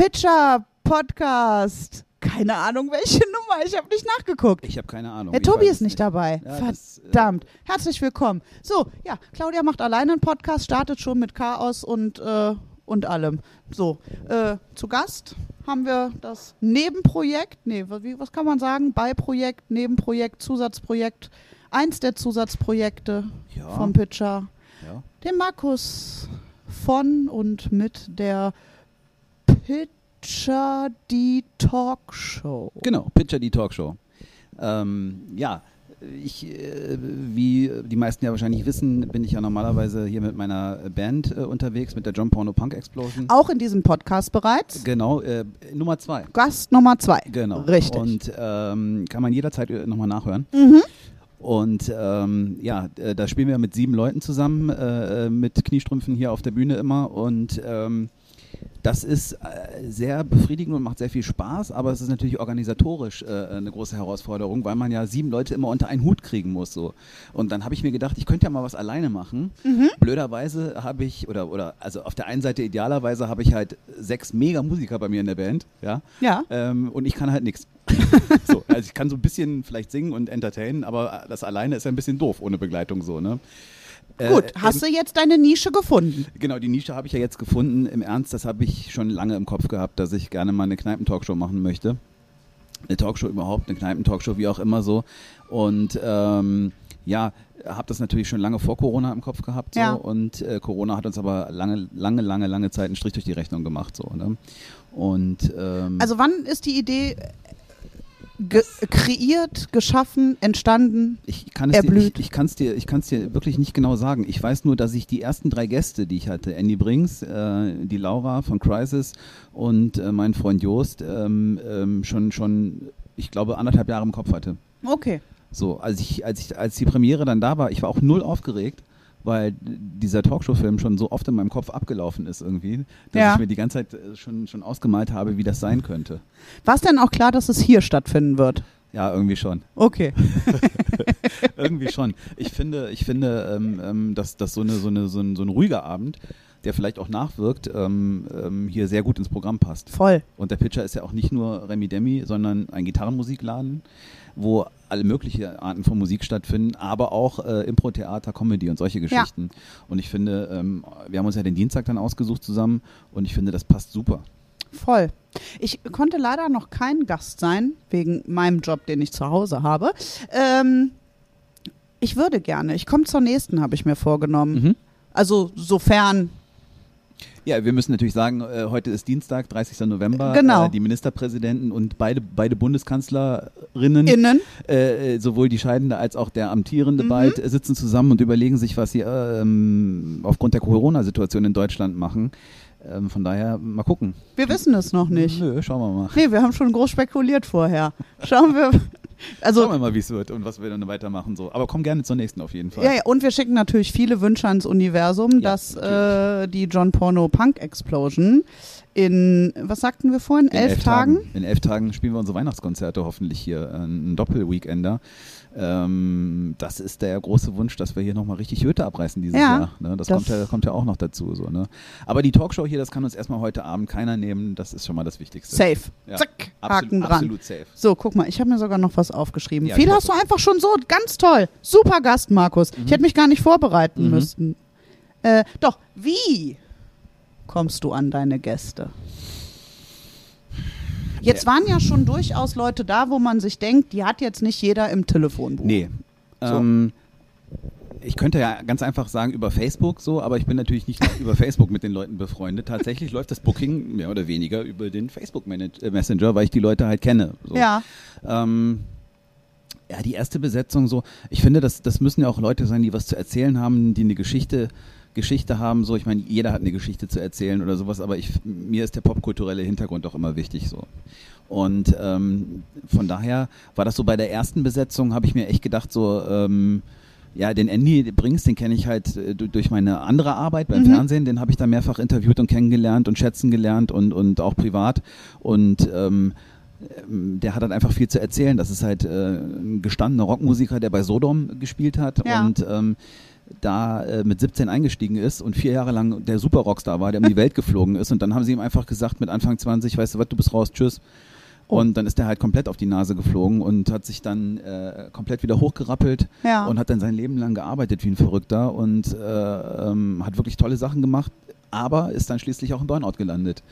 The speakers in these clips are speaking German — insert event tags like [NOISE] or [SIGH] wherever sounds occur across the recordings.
Pitcher Podcast. Keine Ahnung, welche [LAUGHS] Nummer. Ich habe nicht nachgeguckt. Ich habe keine Ahnung. Der Tobi ist es nicht dabei. Ja, das, äh, Verdammt. Herzlich willkommen. So, ja, Claudia macht alleine einen Podcast, startet schon mit Chaos und, äh, und allem. So, äh, zu Gast haben wir das Nebenprojekt, nee, was kann man sagen? Beiprojekt, Nebenprojekt, Zusatzprojekt, eins der Zusatzprojekte Ja. vom Pitcher, Ja. den Markus von und mit der Pitcher die Talkshow. Genau, Pitcher die Talkshow. Ähm, ja, ich, äh, wie die meisten ja wahrscheinlich wissen, bin ich ja normalerweise hier mit meiner Band äh, unterwegs, mit der John Porno Punk Explosion. Auch in diesem Podcast bereits. Genau, äh, Nummer zwei. Gast Nummer zwei. Genau. Richtig. Und ähm, kann man jederzeit nochmal nachhören. Mhm. Und ähm, ja, äh, da spielen wir mit sieben Leuten zusammen, äh, äh, mit Kniestrümpfen hier auf der Bühne immer. Und ähm, das ist äh, sehr befriedigend und macht sehr viel Spaß, aber es ist natürlich organisatorisch äh, eine große Herausforderung, weil man ja sieben Leute immer unter einen Hut kriegen muss. So. Und dann habe ich mir gedacht, ich könnte ja mal was alleine machen. Blöderweise habe ich, oder, oder also auf der einen Seite idealerweise habe ich halt sechs Mega-Musiker bei mir in der Band, ja. Ja. Ähm, und ich kann halt nichts. [LAUGHS] so, also ich kann so ein bisschen vielleicht singen und entertainen, aber das alleine ist ja ein bisschen doof ohne Begleitung so, ne? Äh, Gut, hast du jetzt deine Nische gefunden? Genau, die Nische habe ich ja jetzt gefunden. Im Ernst, das habe ich schon lange im Kopf gehabt, dass ich gerne mal eine Kneipentalkshow machen möchte. Eine Talkshow überhaupt, eine Kneipentalkshow, wie auch immer so. Und ähm, ja, habe das natürlich schon lange vor Corona im Kopf gehabt. So. Ja. Und äh, Corona hat uns aber lange, lange, lange, lange Zeit einen Strich durch die Rechnung gemacht. So, ne? Und ähm, Also wann ist die Idee ge kreiert, geschaffen, entstanden? Ich kann es dir, erblüht. ich, ich kann's dir, ich dir wirklich nicht genau sagen. Ich weiß nur, dass ich die ersten drei Gäste, die ich hatte, Andy Brings, äh, die Laura von Crisis und äh, mein Freund Joost, ähm, ähm, schon, schon, ich glaube, anderthalb Jahre im Kopf hatte. Okay. So, als ich, als ich, als die Premiere dann da war, ich war auch null aufgeregt, weil dieser Talkshow-Film schon so oft in meinem Kopf abgelaufen ist irgendwie, dass Ja. ich mir die ganze Zeit äh, schon, schon ausgemalt habe, wie das sein könnte. War es denn auch klar, dass es hier stattfinden wird? Ja, irgendwie schon. Okay. [LAUGHS] Irgendwie schon. Ich finde, ich finde, ähm, ähm, dass, dass so, eine, so, eine, so, ein, so ein ruhiger Abend, der vielleicht auch nachwirkt, ähm, ähm, hier sehr gut ins Programm passt. Voll. Und der Pitcher ist ja auch nicht nur Remi Demi, sondern ein Gitarrenmusikladen, wo alle möglichen Arten von Musik stattfinden, aber auch äh, Impro-Theater, Comedy und solche Geschichten. Und ich finde, ähm, wir haben uns ja den Dienstag dann ausgesucht zusammen und ich finde, das passt super. Voll. Ich konnte leider noch kein Gast sein, wegen meinem Job, den ich zu Hause habe. Ähm, ich würde gerne. Ich komme zur nächsten, habe ich mir vorgenommen. Mhm. Also sofern. Ja, wir müssen natürlich sagen, äh, heute ist Dienstag, 30. November. Genau. Äh, die Ministerpräsidenten und beide, beide Bundeskanzlerinnen, Innen. äh, äh, sowohl die Scheidende als auch der amtierende Mhm. bald, äh, sitzen zusammen und überlegen sich, was sie ähm, aufgrund der Corona-Situation in Deutschland machen. Ähm, von daher mal gucken. Wir wissen es noch nicht. Nö, schauen wir mal. Nee, wir haben schon groß spekuliert vorher. Schauen wir. [LAUGHS] Also, Schauen wir mal, wie es wird und was wir dann weitermachen. So. Aber komm gerne zur nächsten auf jeden Fall. Ja, ja, und wir schicken natürlich viele Wünsche ans Universum, Ja, dass äh, die John Porno Punk Explosion in, was sagten wir vorhin, In elf, Tagen? In elf Tagen spielen wir unsere Weihnachtskonzerte hoffentlich hier, äh, ein Doppelweekender. Ähm, das ist der große Wunsch, dass wir hier nochmal richtig Hütte abreißen dieses Ja, Jahr. Ne? Das, das- kommt, ja, kommt ja auch noch dazu. So, ne? Aber die Talkshow hier, das kann uns erstmal heute Abend keiner nehmen. Das ist schon mal das Wichtigste. Safe. Ja, Zack, Absolut, Haken dran. absolut safe. So, guck mal, ich habe mir sogar noch was aufgeschrieben. Ja, Viel hast du einfach schon so, ganz toll. Super Gast, Markus. Ich hätte mich gar nicht vorbereiten Mhm. müssen. Äh, doch, wie kommst du an deine Gäste? Jetzt Ja. waren ja schon durchaus Leute da, wo man sich denkt, die hat jetzt nicht jeder im Telefonbuch. Nee. So. Ähm, ich könnte ja ganz einfach sagen über Facebook so, aber ich bin natürlich nicht über Facebook mit den Leuten befreundet. Tatsächlich läuft das Booking mehr oder weniger über den Facebook äh, Messenger, weil ich die Leute halt kenne. So. Ja, Ähm, ja, die erste Besetzung so. Ich finde, das, das müssen ja auch Leute sein, die was zu erzählen haben, die eine Geschichte, Geschichte haben. So, ich meine, jeder hat eine Geschichte zu erzählen oder sowas, aber ich, mir ist der popkulturelle Hintergrund auch immer wichtig so. Und ähm, von daher war das so bei der ersten Besetzung, habe ich mir echt gedacht, so, ähm, ja, den Andy Brings, den kenne ich halt äh, du- durch meine andere Arbeit beim Mhm. Fernsehen, den habe ich da mehrfach interviewt und kennengelernt und schätzen gelernt und, und auch privat. Und ähm, der hat halt einfach viel zu erzählen. Das ist halt äh, ein gestandener Rockmusiker, der bei Sodom gespielt hat Ja. und ähm, da äh, mit 17 eingestiegen ist und vier Jahre lang der Super Rockstar war, der um die Welt geflogen ist. Und dann haben sie ihm einfach gesagt mit Anfang 20, weißt du was, du bist raus, tschüss. Oh. Und dann ist er halt komplett auf die Nase geflogen und hat sich dann äh, komplett wieder hochgerappelt Ja. und hat dann sein Leben lang gearbeitet wie ein Verrückter und äh, ähm, hat wirklich tolle Sachen gemacht, aber ist dann schließlich auch im Burnout gelandet.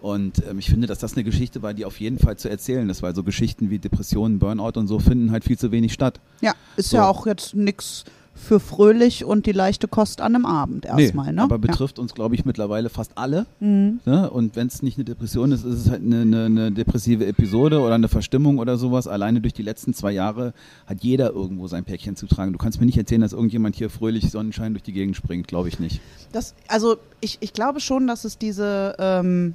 Und ähm, ich finde, dass das eine Geschichte war, die auf jeden Fall zu erzählen ist, weil so Geschichten wie Depressionen, Burnout und so finden halt viel zu wenig statt. Ja, ist So. ja auch jetzt nix für fröhlich und die leichte Kost an einem Abend erstmal, ne? aber betrifft uns, glaube ich, mittlerweile fast alle. ja. Mhm. Ne? Und wenn es nicht eine Depression ist, ist es halt eine, eine, eine depressive Episode oder eine Verstimmung oder sowas. Alleine durch die letzten zwei Jahre hat jeder irgendwo sein Päckchen zu tragen. Du kannst mir nicht erzählen, dass irgendjemand hier fröhlich Sonnenschein durch die Gegend springt, glaube ich nicht. Das, also ich, ich glaube schon, dass es diese, ähm,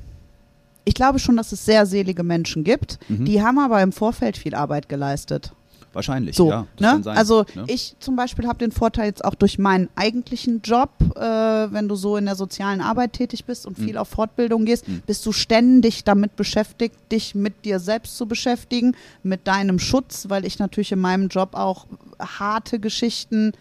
ich glaube schon, dass es sehr selige Menschen gibt. Mhm. Die haben aber im Vorfeld viel Arbeit geleistet. Wahrscheinlich, So, ja. Ne? sein, also ne? ich zum Beispiel habe den Vorteil jetzt auch durch meinen eigentlichen Job, äh, wenn du so in der sozialen Arbeit tätig bist und viel Mhm. auf Fortbildung gehst, Mhm. bist du ständig damit beschäftigt, dich mit dir selbst zu beschäftigen, mit deinem Schutz, weil ich natürlich in meinem Job auch harte Geschichten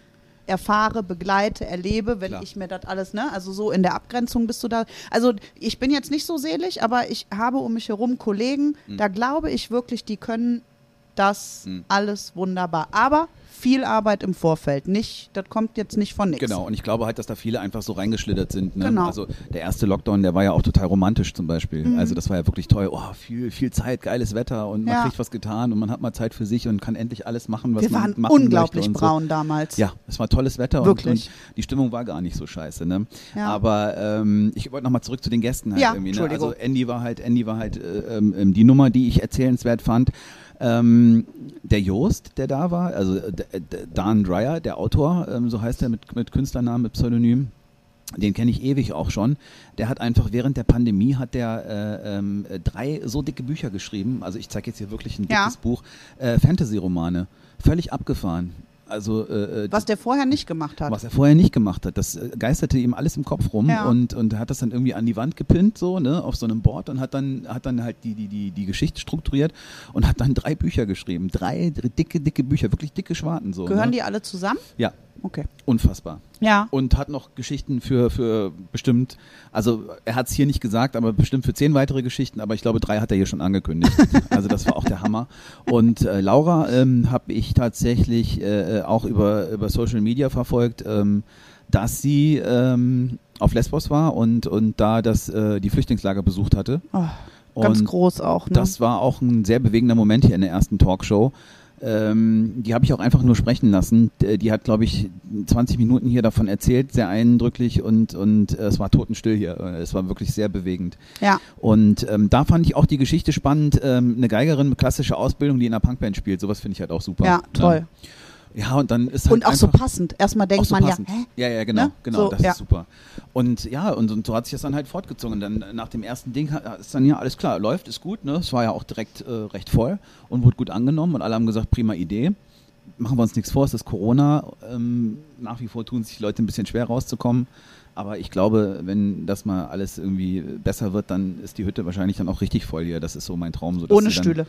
erfahre, begleite, erlebe, wenn Klar. ich mir das alles, ne, also so in der Abgrenzung bist du da. Also ich bin jetzt nicht so selig, aber ich habe um mich herum Kollegen, Mhm. da glaube ich wirklich, die können das Mhm. alles wunderbar. Aber viel Arbeit im Vorfeld. Nicht, das kommt jetzt nicht von nichts. Genau, und ich glaube halt, dass da viele einfach so reingeschlittert sind. Ne? Genau. Also der erste Lockdown, der war ja auch total romantisch zum Beispiel. Mhm. Also das war ja wirklich toll. Oh, viel, viel Zeit, geiles Wetter und man Ja. kriegt was getan und man hat mal Zeit für sich und kann endlich alles machen, was Wir man waren machen unglaublich möchte und braun damals. So. Ja, es war tolles Wetter und, Wirklich. und die Stimmung war gar nicht so scheiße. Ne? Ja. Aber ähm, ich wollte nochmal zurück zu den Gästen halt Ja, irgendwie. Ne? Entschuldigung. Also Andy war halt, Andy war halt äh, ähm, die Nummer, die ich erzählenswert fand. Ähm, der Joost, der da war, also äh, Dan Dreyer, der Autor, ähm, so heißt er mit, mit Künstlernamen, mit Pseudonym, den kenne ich ewig auch schon. Der hat einfach während der Pandemie hat der äh, ähm, äh, drei so dicke Bücher geschrieben. Also ich zeige jetzt hier wirklich ein Ja. dickes Buch, äh, Fantasy-Romane, völlig abgefahren. Also äh, äh, Was der vorher nicht gemacht hat. was er vorher nicht gemacht hat. Das äh, geisterte ihm alles im Kopf rum Ja. und, und er hat das dann irgendwie an die Wand gepinnt, so, ne, auf so einem Board und hat dann, hat dann halt die, die, die, die Geschichte strukturiert und hat dann drei Bücher geschrieben. Drei dicke, dicke Bücher, wirklich dicke Schwarten so. Gehören ne? die alle zusammen? Ja, Okay. unfassbar. Ja. Und hat noch Geschichten für, für bestimmt, also er hat es hier nicht gesagt, aber bestimmt für zehn weitere Geschichten, aber ich glaube, drei hat er hier schon angekündigt. [LAUGHS] also das war auch der Hammer. Und äh, Laura ähm, habe ich tatsächlich äh, auch über, über Social Media verfolgt, ähm, dass sie ähm, auf Lesbos war und, und da das, äh, die Flüchtlingslager besucht hatte. Oh, ganz und groß auch. Ne? das war auch ein sehr bewegender Moment hier in der ersten Talkshow. Ähm, die habe ich auch einfach nur sprechen lassen. D- Die hat, glaube ich, 20 Minuten hier davon erzählt, sehr eindrücklich und, und äh, es war totenstill hier. Äh, Es war wirklich sehr bewegend. ja. Und ähm, da fand ich auch die Geschichte spannend. Ähm, eine Geigerin mit klassischer Ausbildung, die in einer Punkband spielt. Sowas finde ich halt auch super. Ja, toll. Ja, und dann ist halt Und auch so passend. Erstmal denkt so man passend. ja, hä? Ja, ja, genau, Ne? genau, So, das ja. ist super. Und ja, und, und so hat sich das dann halt fortgezogen. Dann äh, nach dem ersten Ding ist dann ja alles klar, läuft, ist gut, ne? Es war ja auch direkt äh, recht voll und wurde gut angenommen und alle haben gesagt, prima Idee. Machen wir uns nichts vor, es ist Corona. Ähm, nach wie vor tun sich die Leute ein bisschen schwer rauszukommen. Aber ich glaube, wenn das mal alles irgendwie besser wird, dann ist die Hütte wahrscheinlich dann auch richtig voll hier. Das ist so mein Traum. So, Ohne sie dann, Stühle.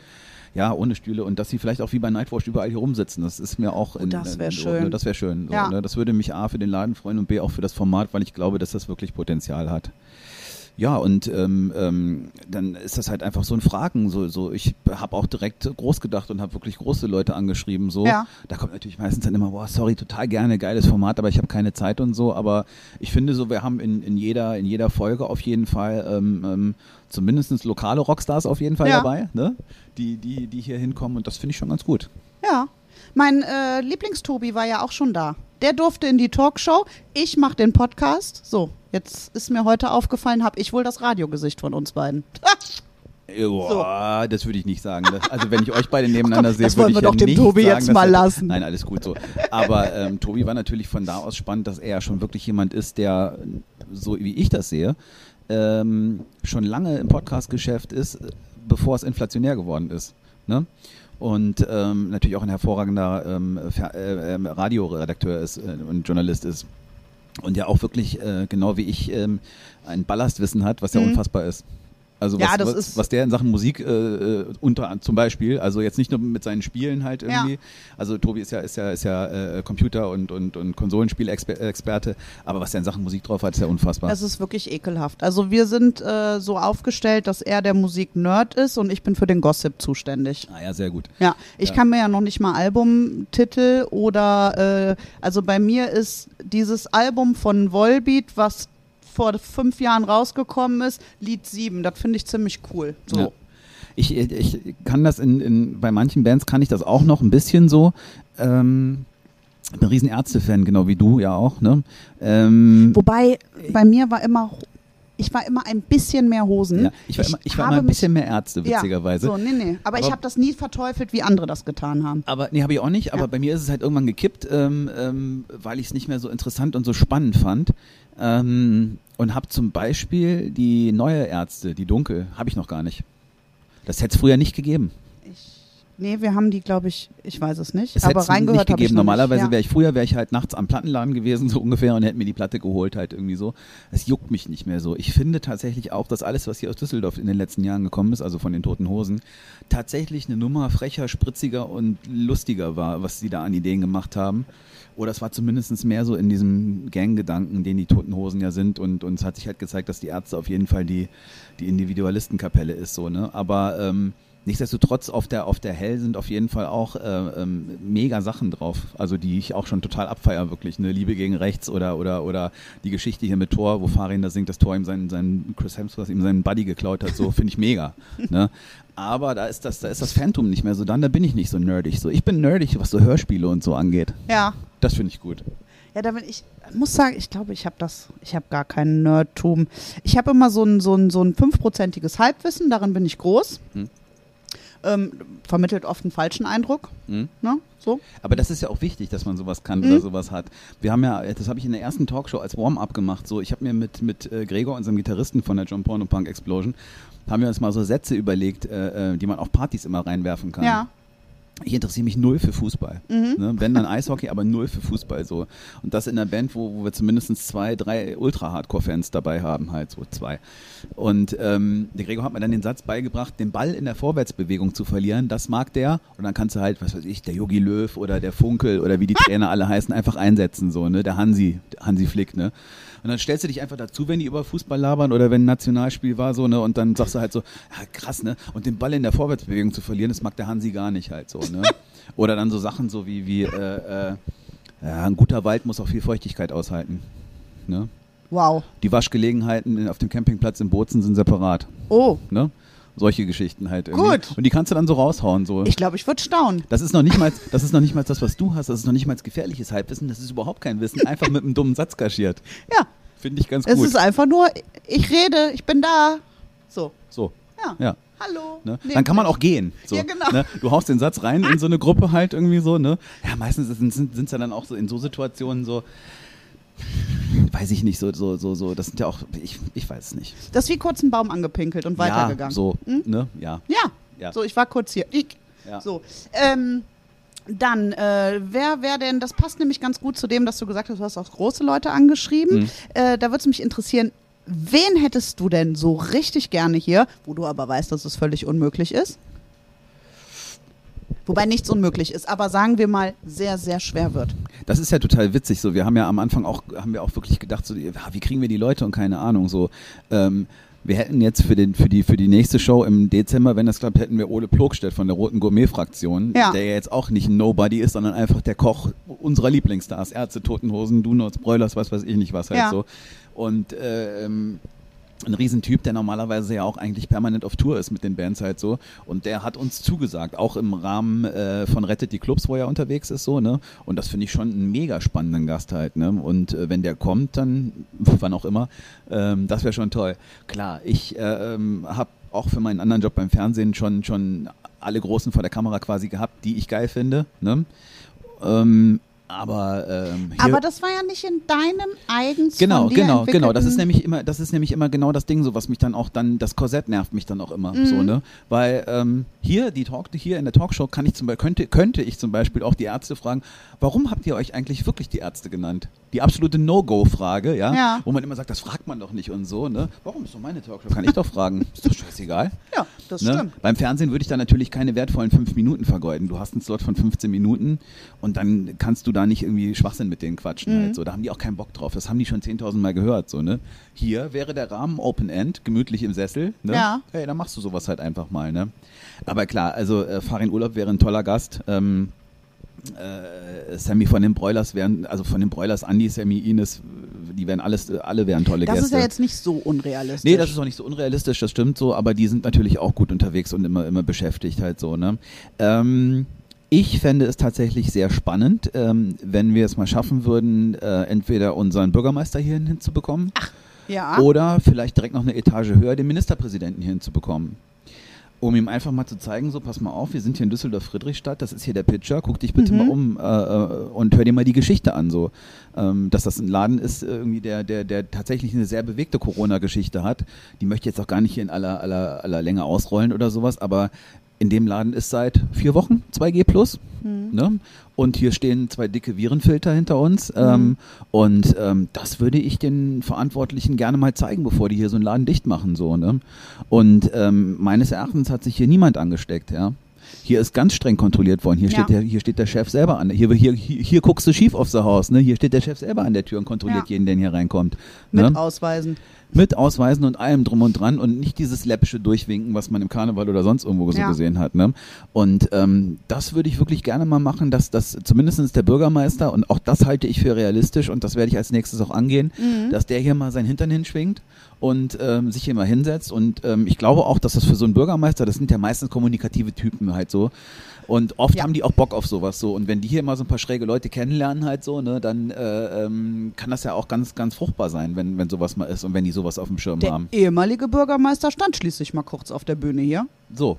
Ja, ohne Stühle und dass sie vielleicht auch wie bei Nightwatch überall hier rumsitzen. Das ist mir auch. Oh, das wär in- schön. Ne, das wäre schön. So, Ja. ne? Das würde mich A für den Laden freuen und B auch für das Format, weil ich glaube, dass das wirklich Potenzial hat. Ja, und ähm, ähm, dann ist das halt einfach so ein Fragen. So, so ich habe auch direkt groß gedacht und habe wirklich große Leute angeschrieben. So, Ja. da kommt natürlich meistens dann immer, boah, sorry, total gerne, geiles Format, aber ich habe keine Zeit und so. Aber ich finde so, wir haben in, in jeder in jeder Folge auf jeden Fall ähm, ähm, zumindest lokale Rockstars auf jeden Fall Ja. dabei, ne? Die die die hier hinkommen und das finde ich schon ganz gut. Ja. Mein äh, Lieblingstobi war ja auch schon da. Der durfte in die Talkshow. Ich mache den Podcast. So, jetzt ist mir heute aufgefallen, habe ich wohl das Radiogesicht von uns beiden. [LAUGHS] Boah, das würde ich nicht sagen. Das, also wenn ich euch beide nebeneinander Komm, [LAUGHS] sehe, das würde ich wir ja doch dem nicht Tobi sagen, jetzt mal lassen. Nein, alles gut so. Aber ähm, Tobi war natürlich von da aus spannend, dass er ja schon wirklich jemand ist, der, so wie ich das sehe, ähm, schon lange im Podcast-Geschäft ist, bevor es inflationär geworden ist. Ne? Und ähm, natürlich auch ein hervorragender ähm, äh, ähm, Radioredakteur ist äh, und Journalist ist. Und ja auch wirklich, äh, genau wie ich, ähm, ein Ballastwissen hat, was ja Mhm. unfassbar ist. Also Ja, was, das was, ist- was der in Sachen Musik äh, äh, unter zum Beispiel, also jetzt nicht nur mit seinen Spielen halt irgendwie. Ja. Also Tobi ist ja ist ja ist ja äh, Computer und und und Konsolenspielexperte, aber was der in Sachen Musik drauf hat, ist ja unfassbar. Es ist wirklich ekelhaft. Also wir sind äh, so aufgestellt, dass er der Musik-Nerd ist und ich bin für den Gossip zuständig. ah ja, sehr gut. Ja, ich Ja. kann mir ja noch nicht mal Albumtitel oder äh, also bei mir ist dieses Album von Volbeat, was vor fünf Jahren rausgekommen ist, Lied 7. Das finde ich ziemlich cool. So. Ja. Ich, ich kann das in, in bei manchen Bands kann ich das auch noch ein bisschen so. Ähm, ich bin ein riesen Ärzte-Fan, genau wie du ja auch. Ne? Ähm, Wobei bei mir war immer ich war immer ein bisschen mehr Hosen. ja, ich war, immer, ich war habe immer ein bisschen mehr Ärzte, witzigerweise. Ja, so, nee, nee. Aber, ich Aber- habe das nie verteufelt, wie andere das getan haben. Aber nee, habe ich auch nicht. Aber Ja. bei mir ist es halt irgendwann gekippt, ähm, ähm, weil ich es nicht mehr so interessant und so spannend fand. Ähm, und habe zum Beispiel die neue Ärzte, die Dunkel, habe ich noch gar nicht. Das hätte es früher nicht gegeben. Ich, nee, wir haben die, glaube ich, ich weiß es nicht. Das aber es reingehört nicht ich gegeben. noch Normalerweise. Ja. wäre ich früher wäre ich halt nachts am Plattenladen gewesen so ungefähr und hätte mir die Platte geholt halt irgendwie so. Es juckt mich nicht mehr so. Ich finde tatsächlich auch, dass alles, was hier aus Düsseldorf in den letzten Jahren gekommen ist, also von den Toten Hosen, tatsächlich eine Nummer frecher, spritziger und lustiger war, was sie da an Ideen gemacht haben. Oder es war zumindest mehr so in diesem Ganggedanken, den die Toten Hosen ja sind. Und, und es hat sich halt gezeigt, dass die Ärzte auf jeden Fall die, die Individualistenkapelle ist, so, ne? Aber ähm, nichtsdestotrotz auf der, auf der Hell sind auf jeden Fall auch äh, ähm, mega Sachen drauf. Also die ich auch schon total abfeier, wirklich. Ne? Liebe gegen rechts oder, oder, oder die Geschichte hier mit Thor, wo Farin da singt, dass Thor ihm seinen, seinen Chris Hemsworth ihm seinen Buddy geklaut hat, so [LAUGHS] finde ich mega. ne? Aber da ist das, da ist das Phantom nicht mehr so dann, da bin ich nicht so nerdig. So, ich bin nerdig, was so Hörspiele und so angeht. ja. Das finde ich gut. Ja, da bin ich, muss sagen, ich glaube, ich habe das, ich habe gar kein Nerdtum. Ich habe immer so ein, so ein, so ein fünfprozentiges Halbwissen, darin bin ich groß. Hm. Ähm, vermittelt oft einen falschen Eindruck. Hm? Ne? So. Aber das ist ja auch wichtig, dass man sowas kann Mhm. oder sowas hat. Wir haben ja, das habe ich in der ersten Talkshow als Warm-up gemacht. So, ich habe mir mit mit äh, Gregor, unserem Gitarristen von der John Porno Punk Explosion, haben wir uns mal so Sätze überlegt, äh, äh, die man auf Partys immer reinwerfen kann. Ja. Ich interessiere mich null für Fußball. Mhm. Ne? Wenn dann [LAUGHS] Eishockey, aber null für Fußball so. Und das in einer Band, wo, wo wir zumindest zwei, drei Ultra-Hardcore-Fans dabei haben, halt so zwei. Und ähm, der Gregor hat mir dann den Satz beigebracht, den Ball in der Vorwärtsbewegung zu verlieren, das mag der. Und dann kannst du halt, was weiß ich, der Yogi Löw oder der Funkel oder wie die [LAUGHS] Trainer alle heißen, einfach einsetzen, so, ne? Der Hansi, der Hansi Flick, ne? Und dann stellst du dich einfach dazu, wenn die über Fußball labern oder wenn ein Nationalspiel war, so, ne? Und dann sagst du halt so, ja, krass, ne? Und den Ball in der Vorwärtsbewegung zu verlieren, das mag der Hansi gar nicht halt so, ne? [LAUGHS] Oder dann so Sachen so wie, wie, äh, äh, ja, ein guter Wald muss auch viel Feuchtigkeit aushalten. Ne? Wow. Die Waschgelegenheiten auf dem Campingplatz in Bozen sind separat. Oh, Ne? Solche Geschichten halt. Irgendwie. Gut. Und die kannst du dann so raushauen. So. ich glaube, ich würde staunen. Das ist noch nicht mal, das ist noch nicht mal das, was du hast. Das ist noch nicht mal gefährliches Halbwissen. Das ist überhaupt kein Wissen. Einfach mit einem dummen Satz kaschiert. Ja, Finde ich ganz es gut. ist einfach nur, ich rede, ich bin da. So, so, ja. ja. Hallo. Ne? Dann kann man auch gehen. So, Ja, genau. Ne? Du haust den Satz rein in so eine Gruppe halt irgendwie so. Ne? Ja, meistens sind es ja dann auch so in so Situationen so, weiß ich nicht, so, so, so, so. Das sind ja auch, ich, ich weiß es nicht. Das ist wie kurz einen Baum angepinkelt und weitergegangen. Ja, so, Hm? ne? Ja. Ja. Ja. So, ich war kurz hier. Ich. Ja. So. Ähm, dann, äh, wer wäre denn, das passt nämlich ganz gut zu dem, dass du gesagt hast, du hast auch große Leute angeschrieben. Mhm. Äh, da würde es mich interessieren, wen hättest du denn so richtig gerne hier, wo du aber weißt, dass es völlig unmöglich ist? Wobei nichts unmöglich ist, aber sagen wir mal, sehr, sehr schwer wird. Das ist ja total witzig. So, wir haben ja am Anfang auch, haben wir auch wirklich gedacht, so, ja, wie kriegen wir die Leute und keine Ahnung. So, ähm, wir hätten jetzt für, den, für, die, für die nächste Show im Dezember, wenn das klappt, hätten wir Ole Plogstedt von der Roten Gourmet-Fraktion, Ja. der ja jetzt auch nicht Nobody ist, sondern einfach der Koch unserer Lieblingsstars. Ärzte, Totenhosen, Donuts, Broilers, was weiß ich nicht was halt Ja. so. Und ähm, ein Riesentyp, der normalerweise ja auch eigentlich permanent auf Tour ist mit den Bands halt so. Und der hat uns zugesagt, auch im Rahmen äh, von Rettet die Clubs, wo er unterwegs ist, so, ne? Und das finde ich schon einen mega spannenden Gast halt, ne? Und äh, wenn der kommt, dann, [LAUGHS] wann auch immer, ähm, das wäre schon toll. Klar, ich äh, ähm, habe auch für meinen anderen Job beim Fernsehen schon, schon alle Großen vor der Kamera quasi gehabt, die ich geil finde, ne? Ähm, Aber, ähm, Aber das war ja nicht in deinem eigens Genau, genau, genau. Das ist nämlich immer, das ist nämlich immer genau das Ding, so was mich dann auch dann, das Korsett nervt mich dann auch immer, Mhm. so ne, weil ähm, hier die Talk, hier in der Talkshow kann ich zum Beispiel könnte könnte ich zum Beispiel auch die Ärzte fragen, warum habt ihr euch eigentlich wirklich die Ärzte genannt? Die absolute No-Go-Frage, ja? Ja. wo man immer sagt, das fragt man doch nicht und so, ne? Warum ist doch meine Talkshow? Kann ich doch fragen, ist doch scheißegal. [LAUGHS] Ja, das Ne? stimmt. Beim Fernsehen würde ich da natürlich keine wertvollen fünf Minuten vergeuden. Du hast einen Slot von 15 Minuten und dann kannst du da nicht irgendwie Schwachsinn mit denen quatschen. Mhm. Halt so. Da haben die auch keinen Bock drauf. Das haben die schon 10.000 Mal gehört. So, ne? Hier wäre der Rahmen Open End, gemütlich im Sessel. Ne? Ja. Hey, dann machst du sowas halt einfach mal. Ne? Aber klar, also äh, Farin Urlaub wäre ein toller Gast. Ähm, äh, Sammy von den Broilers wären, also von den Broilers, Andy, Sammy, Ines, die wären alles, alle wären tolle Das Gäste. ist ja jetzt nicht so unrealistisch. Nee, das ist auch nicht so unrealistisch, das stimmt so, aber die sind natürlich auch gut unterwegs und immer, immer beschäftigt halt so, ne? Ähm, ich fände es tatsächlich sehr spannend, ähm, wenn wir es mal schaffen würden, äh, entweder unseren Bürgermeister hier hinzubekommen ja. oder vielleicht direkt noch eine Etage höher den Ministerpräsidenten hier hinzubekommen. Um ihm einfach mal zu zeigen, so pass mal auf, wir sind hier in Düsseldorf-Friedrichstadt, das ist hier der Pitcher, guck dich bitte Mhm. mal um äh, äh, und hör dir mal die Geschichte an, so. Ähm, dass das ein Laden ist, äh, irgendwie, der, der, der tatsächlich eine sehr bewegte Corona-Geschichte hat. Die möchte ich jetzt auch gar nicht hier in aller, aller, aller Länge ausrollen oder sowas, aber in dem Laden ist seit vier Wochen 2G plus. Mhm. Ne? Und hier stehen zwei dicke Virenfilter hinter uns. Ähm, und ähm, das würde ich den Verantwortlichen gerne mal zeigen, bevor die hier so einen Laden dicht machen. So, ne? Und ähm, meines Erachtens hat sich hier niemand angesteckt, ja. Hier ist ganz streng kontrolliert worden. Hier, Ja. steht, der, hier steht der Chef selber an. Hier, hier, hier, hier guckst du schief aufs Haus. Ne? Hier steht der Chef selber an der Tür und kontrolliert Ja. jeden, der hier reinkommt. Mit Ne? Ausweisen. Mit Ausweisen und allem drum und dran und nicht dieses läppische Durchwinken, was man im Karneval oder sonst irgendwo so Ja. gesehen hat. Ne? Und ähm, das würde ich wirklich gerne mal machen, dass das zumindest der Bürgermeister, und auch das halte ich für realistisch und das werde ich als nächstes auch angehen, Mhm. dass der hier mal sein Hintern hinschwingt und ähm, sich hier mal hinsetzt. Und ähm, ich glaube auch, dass das für so einen Bürgermeister, das sind ja meistens kommunikative Typen halt so. Und oft Ja. haben die auch Bock auf sowas so. Und wenn die hier mal so ein paar schräge Leute kennenlernen halt so, ne, dann äh, ähm, kann das ja auch ganz, ganz fruchtbar sein, wenn, wenn sowas mal ist und wenn die sowas auf dem Schirm Der haben. ehemalige Bürgermeister stand schließlich mal kurz auf der Bühne hier. So.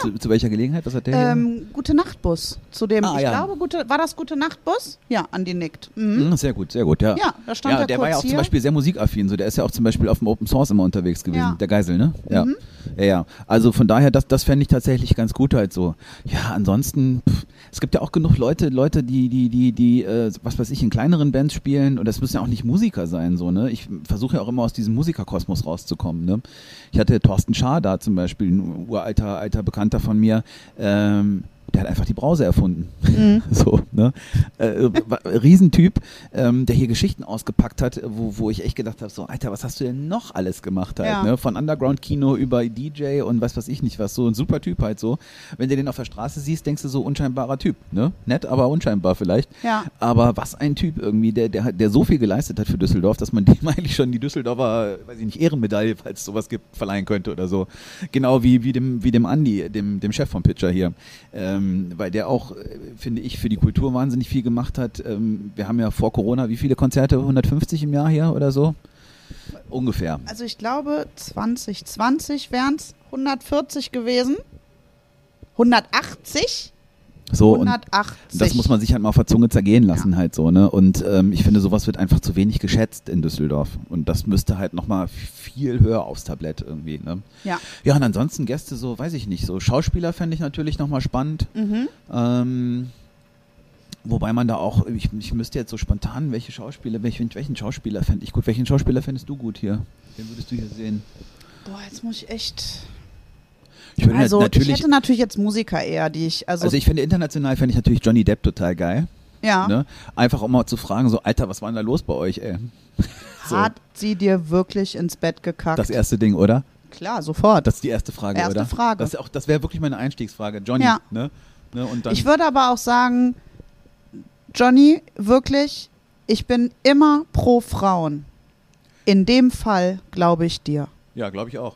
Zu, zu welcher Gelegenheit? Was hat der hier? Ähm, gute Nachtbus. Zu dem, Ah, ich ja. glaube, gute, war das gute Nachtbus? Ja, Andi nickt. Mhm. Hm, Sehr gut, sehr gut, ja. Ja, da stand ja, er der kurz war ja auch hier. zum Beispiel sehr musikaffin. So, der ist ja auch zum Beispiel auf dem Open Source immer unterwegs gewesen. Ja. Der Geisel, ne? Ja. Mhm. ja, ja. Also von daher, das, das fände ich tatsächlich ganz gut halt so. Ja, ansonsten, pff, es gibt ja auch genug Leute, Leute, die, die, die, die, äh, was weiß ich, in kleineren Bands spielen und das müssen ja auch nicht Musiker sein, so, ne? Ich versuche ja auch immer aus diesem Musikerkosmos rauszukommen, ne? Ich hatte Thorsten Schaar da zum Beispiel, ein uralter, alter Bekannter von mir, ähm, der hat einfach die Brause erfunden. Mhm. [LAUGHS] So, ne? Äh, wa- Riesentyp, ähm, der hier Geschichten ausgepackt hat, wo, wo ich echt gedacht habe, so, Alter, was hast du denn noch alles gemacht halt, Ja. ne? Von Underground-Kino über DJ und was weiß ich nicht was, so ein super Typ halt so. Wenn du den auf der Straße siehst, denkst du so, unscheinbarer Typ, ne? Nett, aber unscheinbar vielleicht. Ja. Aber was ein Typ irgendwie, der, der, hat- der so viel geleistet hat für Düsseldorf, dass man [LAUGHS] dem eigentlich schon die Düsseldorfer, weiß ich nicht, Ehrenmedaille, falls es sowas gibt, verleihen könnte oder so. Genau wie, wie dem, wie dem Andi, dem, dem Chef vom Pitcher hier. Ähm, weil der auch, äh, finde ich, für die Kultur wahnsinnig viel gemacht hat. Ähm, wir haben ja vor Corona, wie viele Konzerte? 150 im Jahr hier oder so? Ungefähr. Also ich glaube, 2020 wären es 140 gewesen. 180? So, und 180. das muss man sich halt mal auf der Zunge zergehen lassen halt so, ne? Und ähm, ich finde, sowas wird einfach zu wenig geschätzt in Düsseldorf. Und das müsste halt nochmal viel höher aufs Tablett irgendwie, ne? Ja. Ja, und ansonsten Gäste so, weiß ich nicht, so Schauspieler fände ich natürlich nochmal spannend. Mhm. Ähm, wobei man da auch, ich, ich müsste jetzt so spontan, welche Schauspieler, welchen, welchen Schauspieler fände ich gut? Welchen Schauspieler fändest du gut hier? Wen würdest du hier sehen? Boah, jetzt muss ich echt. Ich Also, natürlich, ich hätte natürlich jetzt Musiker eher, die ich. Also, also ich finde international fände ich natürlich Johnny Depp total geil. ja. Ne? Einfach um mal zu fragen, so, Alter, was war denn da los bei euch, ey? [LAUGHS] So. Hat sie dir wirklich ins Bett gekackt? Das erste Ding, oder? Klar, sofort. Das ist die erste Frage, Erste oder? Frage. Das, auch- das wäre wirklich meine Einstiegsfrage. Johnny, Ja. ne? ne? Und dann, ich würde aber auch sagen, Johnny, wirklich, ich bin immer pro Frauen. In dem Fall glaube ich dir. ja, glaube ich auch.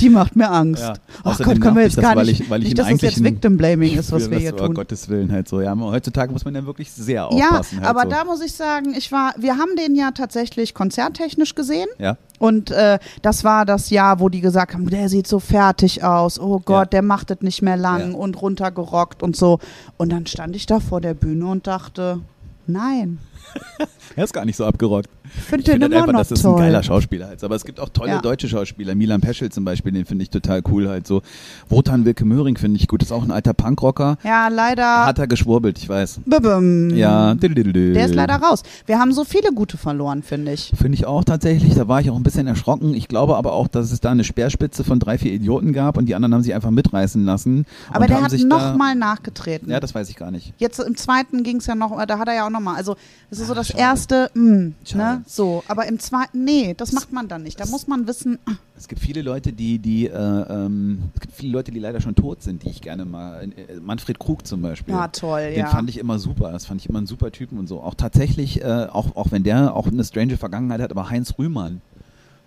Die macht mir Angst. Ja. Ach Außerdem Gott, können wir jetzt mich gar das, weil nicht, ich- weil ich nicht ihn dass das jetzt Victim Blaming ist, was wir das- hier oh, tun. Gottes Willen halt so. Ja, heutzutage muss man ja wirklich sehr Ja, aufpassen. halt aber so. da muss ich sagen, ich war, wir haben den ja tatsächlich konzerttechnisch gesehen. Ja, Und äh, das war das Jahr, wo die gesagt haben, der sieht so fertig aus. Oh Gott, Ja. der macht es nicht mehr lang Ja. und runtergerockt und so. Und dann stand ich da vor der Bühne und dachte, nein, [LAUGHS] er ist gar nicht so abgerockt. Ich finde Ich finde halt einfach, noch das ist toll. ein geiler Schauspieler halt. Aber es gibt auch tolle Ja. deutsche Schauspieler. Milan Peschel zum Beispiel, den finde ich total cool halt so. Wotan Wilke Möhring finde ich gut. Das ist auch ein alter Punkrocker. ja, leider. Hat er geschwurbelt, ich weiß. Bibim. Ja. Der ist leider raus. Wir haben so viele gute verloren, finde ich. Finde ich auch tatsächlich. Da war ich auch ein bisschen erschrocken. Ich glaube aber auch, dass es da eine Speerspitze von drei, vier Idioten gab und die anderen haben sich einfach mitreißen lassen. Aber der hat nochmal nachgetreten. Ja, das weiß ich gar nicht. Jetzt im zweiten ging es ja noch, da hat er ja auch nochmal. Also, das ist so das schade. erste, mh, Schade. Ne? So. Aber im zweiten, nee, das macht man dann nicht. Da muss man wissen, [CLEARS THROAT] Es gibt viele Leute, die, die, äh, ähm, es gibt viele Leute, die leider schon tot sind, die ich gerne mal, äh, Manfred Krug zum Beispiel. ja, toll, Den ja. fand ich immer super. Das fand ich immer einen super Typen und so. Auch tatsächlich, äh, auch, auch wenn der auch eine strange Vergangenheit hat, aber Heinz Rühmann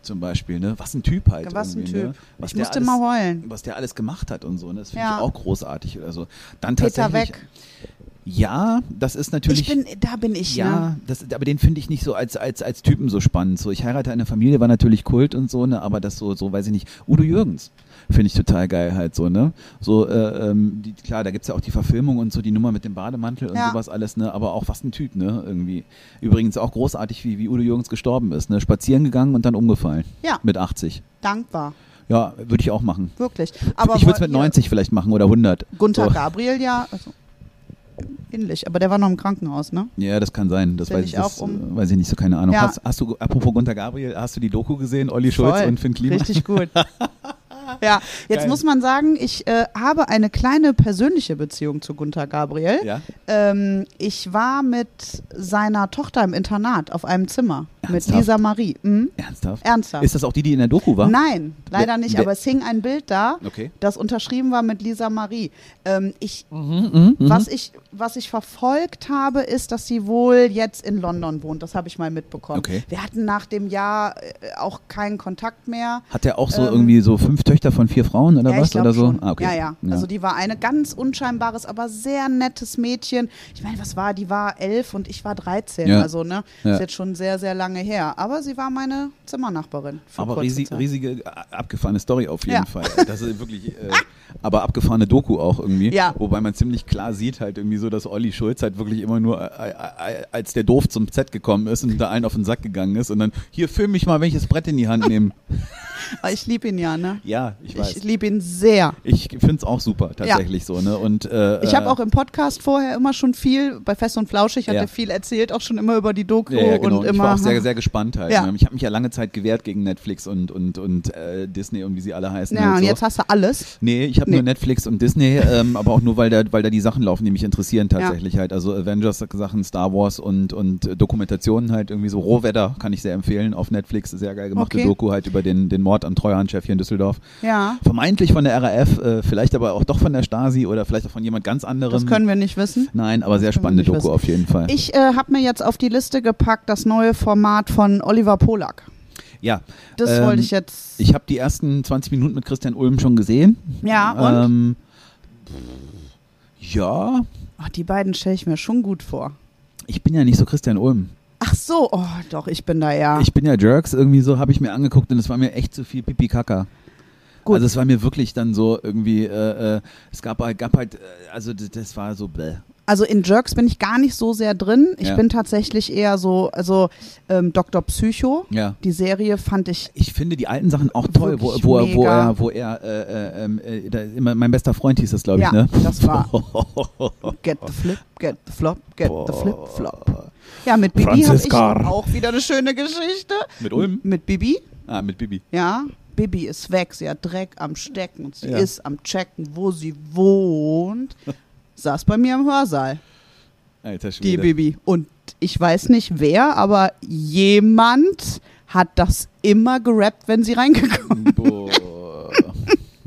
zum Beispiel, ne? Was ein Typ halt. Was ein irgendwie, Typ. Ne? Was ich der musste alles, mal heulen. Was der alles gemacht hat und so, ne? Das finde Ja. ich auch großartig oder so. Dann Peter tatsächlich. Weg. Ja, das ist natürlich. Ich bin, da bin ich, ja, ne? das, aber den finde ich nicht so als, als, als Typen so spannend. So, ich heirate eine Familie, war natürlich Kult und so, ne, aber das so, so, weiß ich nicht. Udo Jürgens finde ich total geil halt so, ne? So, äh, ähm, die, klar, da gibt's ja auch die Verfilmung und so, die Nummer mit dem Bademantel und Ja. sowas alles, ne? Aber auch was ein Typ, ne? Irgendwie. Übrigens auch großartig, wie, wie Udo Jürgens gestorben ist, ne? Spazieren gegangen und dann umgefallen. Ja. Mit 80. Dankbar. Ja, würde ich auch machen. Wirklich. Aber ich würde es mit hier 90 vielleicht machen oder 100. Gunther So. Gabriel ja, also, ähnlich, aber der war noch im Krankenhaus, ne? Ja, das kann sein. Das weiß ich das, um- weiß ich nicht, so keine Ahnung. Ja. Hast, hast du, apropos Gunter Gabriel, hast du die Doku gesehen, Olli Schulz Voll. und Finn Kliman? Richtig gut. [LAUGHS] ja, jetzt Geil. muss man sagen, ich äh, habe eine kleine persönliche Beziehung zu Gunther Gabriel. Ja? Ähm, ich war mit seiner Tochter im Internat auf einem Zimmer mit Ernsthaft? Lisa Marie. Mhm. Ernsthaft? Ernsthaft. Ist das auch die, die in der Doku war? Nein, leider Wer- nicht, wer- aber es hing ein Bild da, Okay. das unterschrieben war mit Lisa Marie. Ähm, ich, Mhm, was, ich, was ich verfolgt habe, ist, dass sie wohl jetzt in London wohnt. Das habe ich mal mitbekommen. Okay. Wir hatten nach dem Jahr äh, auch keinen Kontakt mehr. Hat der auch so Ähm, irgendwie so fünf Töchter von vier Frauen oder ja, was? oder so? Ah, okay. ja, ja, Also die war eine ganz unscheinbares, aber sehr nettes Mädchen. Ich meine, was war? Die war elf und ich war 13. Ja. Also, ne? Ja. Ist jetzt schon sehr, sehr lange her. Aber sie war meine Zimmernachbarin. Aber riesig, riesige, äh, abgefahrene Story auf jeden Ja. Fall. Das ist wirklich, äh, aber abgefahrene Doku auch irgendwie. Ja. Wobei man ziemlich klar sieht halt irgendwie so, dass Olli Schulz halt wirklich immer nur, äh, äh, als der Doof zum Set gekommen ist und da allen auf den Sack gegangen ist und dann, hier film mich mal, wenn ich das Brett in die Hand nehme. Aber [LAUGHS] ich liebe ihn ja, ne? ja, ich weiß. Ich liebe ihn sehr. Ich finde es auch super, tatsächlich so, ne? Und, äh, Ich habe äh, auch im Podcast vorher immer schon viel, bei Fest und Flauschig hat Ja. er viel erzählt, auch schon immer über die Doku Ja, ja, genau. und ich immer. war auch sehr, sehr gespannt halt. Ja. Ne? Ich habe mich ja lange Zeit gewehrt gegen Netflix und, und, und äh, Disney und wie sie alle heißen. ja, halt und so. jetzt hast du alles. Nee, ich habe Nee. nur Netflix und Disney, ähm, aber auch nur, weil da, weil da die Sachen laufen, die mich interessieren tatsächlich halt. Also Avengers-Sachen, Star Wars und, und äh, Dokumentationen halt irgendwie so. Rohwetter kann ich sehr empfehlen auf Netflix. Sehr geil gemachte Okay. Doku halt über den, den Mord am Treuhandchef hier in Düsseldorf. Ja, Vermeintlich von der RAF, äh, vielleicht aber auch doch von der Stasi oder vielleicht auch von jemand ganz anderem. das können wir nicht wissen. Nein, aber sehr können wir spannende Doku wissen. auf jeden Fall. Ich äh, habe mir jetzt auf die Liste gepackt das neue Format von Oliver Polak. ja, Das Ähm, wollte ich jetzt. Ich habe die ersten 20 Minuten mit Christian Ulm schon gesehen. ja, und? Ähm, ja, Ach, die beiden stelle ich mir schon gut vor. ich bin ja nicht so Christian Ulm. Ach so, oh, doch, ich bin da ja. Ich bin ja Jerks, irgendwie so habe ich mir angeguckt und es war mir echt zu viel Pipi Kaka. Gut. Also es war mir wirklich dann so irgendwie, äh, äh, es gab halt, gab halt, äh, also das, das war so bläh. Also in Jerks bin ich gar nicht so sehr drin. Ich Ja. bin tatsächlich eher so, also ähm, Dr. Psycho. Ja. Die Serie fand ich. Ich finde die alten Sachen auch toll, wo, wo, er, wo er, wo er, äh, äh, ähm, äh, mein bester Freund hieß das, glaube ich, Ja, ne? das war- [LAUGHS] Get the flip, get the flop, get the flip, flop. Ja, mit Bibi habe ich auch wieder eine schöne Geschichte. Mit Ulm? Mit Bibi, Ah, mit Bibi. ja. Bibi ist weg, sie hat Dreck am Stecken und sie Ja. ist am Checken, wo sie wohnt. Saß bei mir im Hörsaal, Alter die Schwede. Bibi. Und ich weiß nicht wer, aber jemand hat das immer gerappt, wenn sie reingekommen Boah.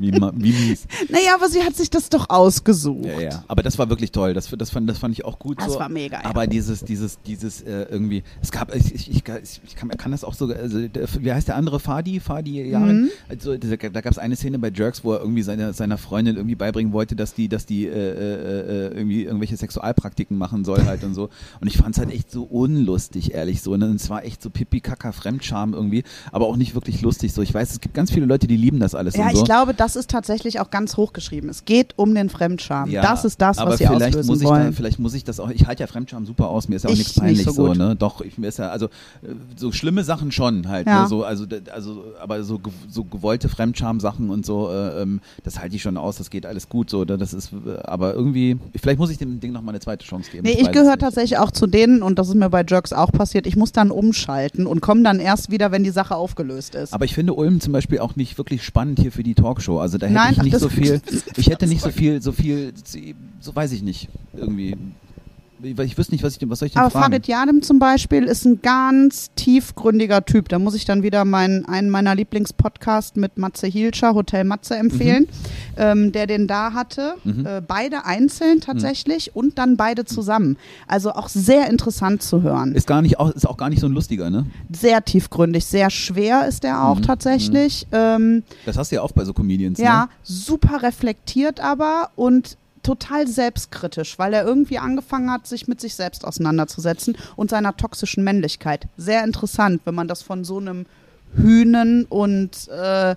Wie, wie mies. [LAUGHS] Naja, aber sie hat sich das doch ausgesucht. Ja, ja. Aber das war wirklich toll. Das, das, fand, das fand ich auch gut. Das so. war mega, ja. Aber dieses, dieses, dieses äh, irgendwie, es gab, ich, ich, ich, ich kann, kann das auch so, also, wie heißt der andere? Fadi? Fadi Jaren? Mhm. Also, da gab es eine Szene bei Jerks, wo er irgendwie seiner, seiner Freundin irgendwie beibringen wollte, dass die, dass die äh, äh, äh, irgendwie irgendwelche Sexualpraktiken machen soll halt und so. Und ich fand es halt echt so unlustig, ehrlich so. Und es war echt so pipi kaka Fremdscham irgendwie, aber auch nicht wirklich lustig so. Ich weiß, es gibt ganz viele Leute, die lieben das alles Ja, so. ich glaube, das ist tatsächlich auch ganz hochgeschrieben. Es geht um den Fremdscham. Ja, das ist das, was sie auslösen muss ich wollen. Da, vielleicht muss ich das auch. Ich halte ja Fremdscham super aus. Mir ist ja auch Ich nichts peinlich nicht so so, ne? Doch, ich mir ist ja also äh, so schlimme Sachen schon halt. Ja. Ne? So, also, also, aber so, so gewollte Fremdscham-Sachen und so, äh, ähm, das halte ich schon aus. Das geht alles gut so. ne? Das ist, äh, aber irgendwie, vielleicht muss ich dem Ding noch mal eine zweite Chance geben. Nee, ich es gehöre tatsächlich auch zu denen, und das ist mir bei Jerks auch passiert, ich muss dann umschalten und komme dann erst wieder, wenn die Sache aufgelöst ist. Aber ich finde Ulm zum Beispiel auch nicht wirklich spannend hier für die Talkshow. Also da hätte Nein, ich [LAUGHS] nicht so viel. Ich hätte nicht so viel, so viel, so weiß ich nicht irgendwie. Ich, wüsste nicht, was ich, denn- was soll ich denn Aber fragen? Farid Yadem zum Beispiel ist ein ganz tiefgründiger Typ. Da muss ich dann wieder meinen, einen meiner Lieblingspodcasts mit Matze Hielscher, Hotel Matze, empfehlen, ähm, der den da hatte. Mhm. Äh, beide einzeln tatsächlich und dann beide zusammen. Also auch sehr interessant zu hören. Ist gar nicht auch, ist auch gar nicht so ein lustiger, ne? sehr tiefgründig, sehr schwer ist er auch Mhm, tatsächlich. Ähm, Das hast du ja auch bei so Comedians, ja, ne? super reflektiert aber und total selbstkritisch, weil er irgendwie angefangen hat, sich mit sich selbst auseinanderzusetzen und seiner toxischen Männlichkeit. Sehr interessant, wenn man das von so einem Hühnen und äh,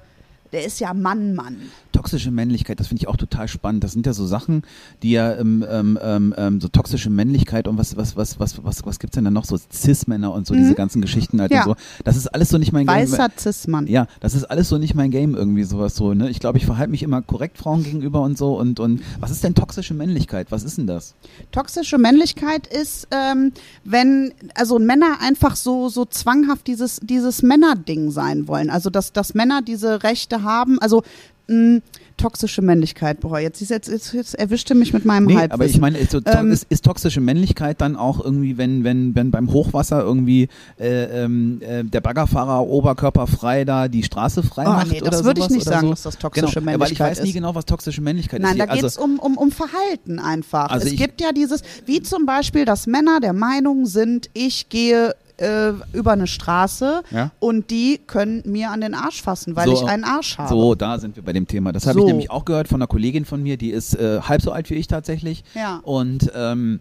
der ist ja Mann, Mann. Toxische Männlichkeit, das finde ich auch total spannend. Das sind ja so Sachen, die ja ähm, ähm, ähm, ähm, so toxische Männlichkeit und was, was, was, was, was, was gibt's denn da noch? So Cis-Männer und so, diese ganzen Geschichten halt Mhm. Ja. und so. Das ist alles so nicht mein Game. Weißer Cis-Mann. Ja, das ist alles so nicht mein Game irgendwie sowas so, ne? Ich glaube, ich verhalte mich immer korrekt Frauen gegenüber und so und und was ist denn toxische Männlichkeit? Was ist denn das? Toxische Männlichkeit ist, ähm, wenn also Männer einfach so so zwanghaft dieses dieses Männerding sein wollen. Also dass dass Männer diese Rechte haben. Also mh, toxische Männlichkeit. Boah, jetzt ist jetzt, jetzt jetzt erwischte mich mit meinem Nee, Halbwissen. aber ich meine, ist, Ähm, ist, ist toxische Männlichkeit dann auch irgendwie, wenn, wenn, wenn beim Hochwasser irgendwie äh, ähm, äh, der Baggerfahrer oberkörperfrei da die Straße frei Oh, macht nee, das würde ich nicht sagen, so? dass das toxische genau, ja, Weil ich Männlichkeit weiß nie ist. genau, was toxische Männlichkeit Nein, ist. da also, geht es um, um, um Verhalten einfach. Also es gibt ja dieses, wie zum Beispiel, dass Männer der Meinung sind, ich gehe äh, über eine Straße Ja. und die können mir an den Arsch fassen, weil So, ich einen Arsch habe. So, da sind wir bei dem Thema. Das habe ich So. nämlich auch gehört von einer Kollegin von mir, die ist äh, halb so alt wie ich tatsächlich. Ja. Und ähm,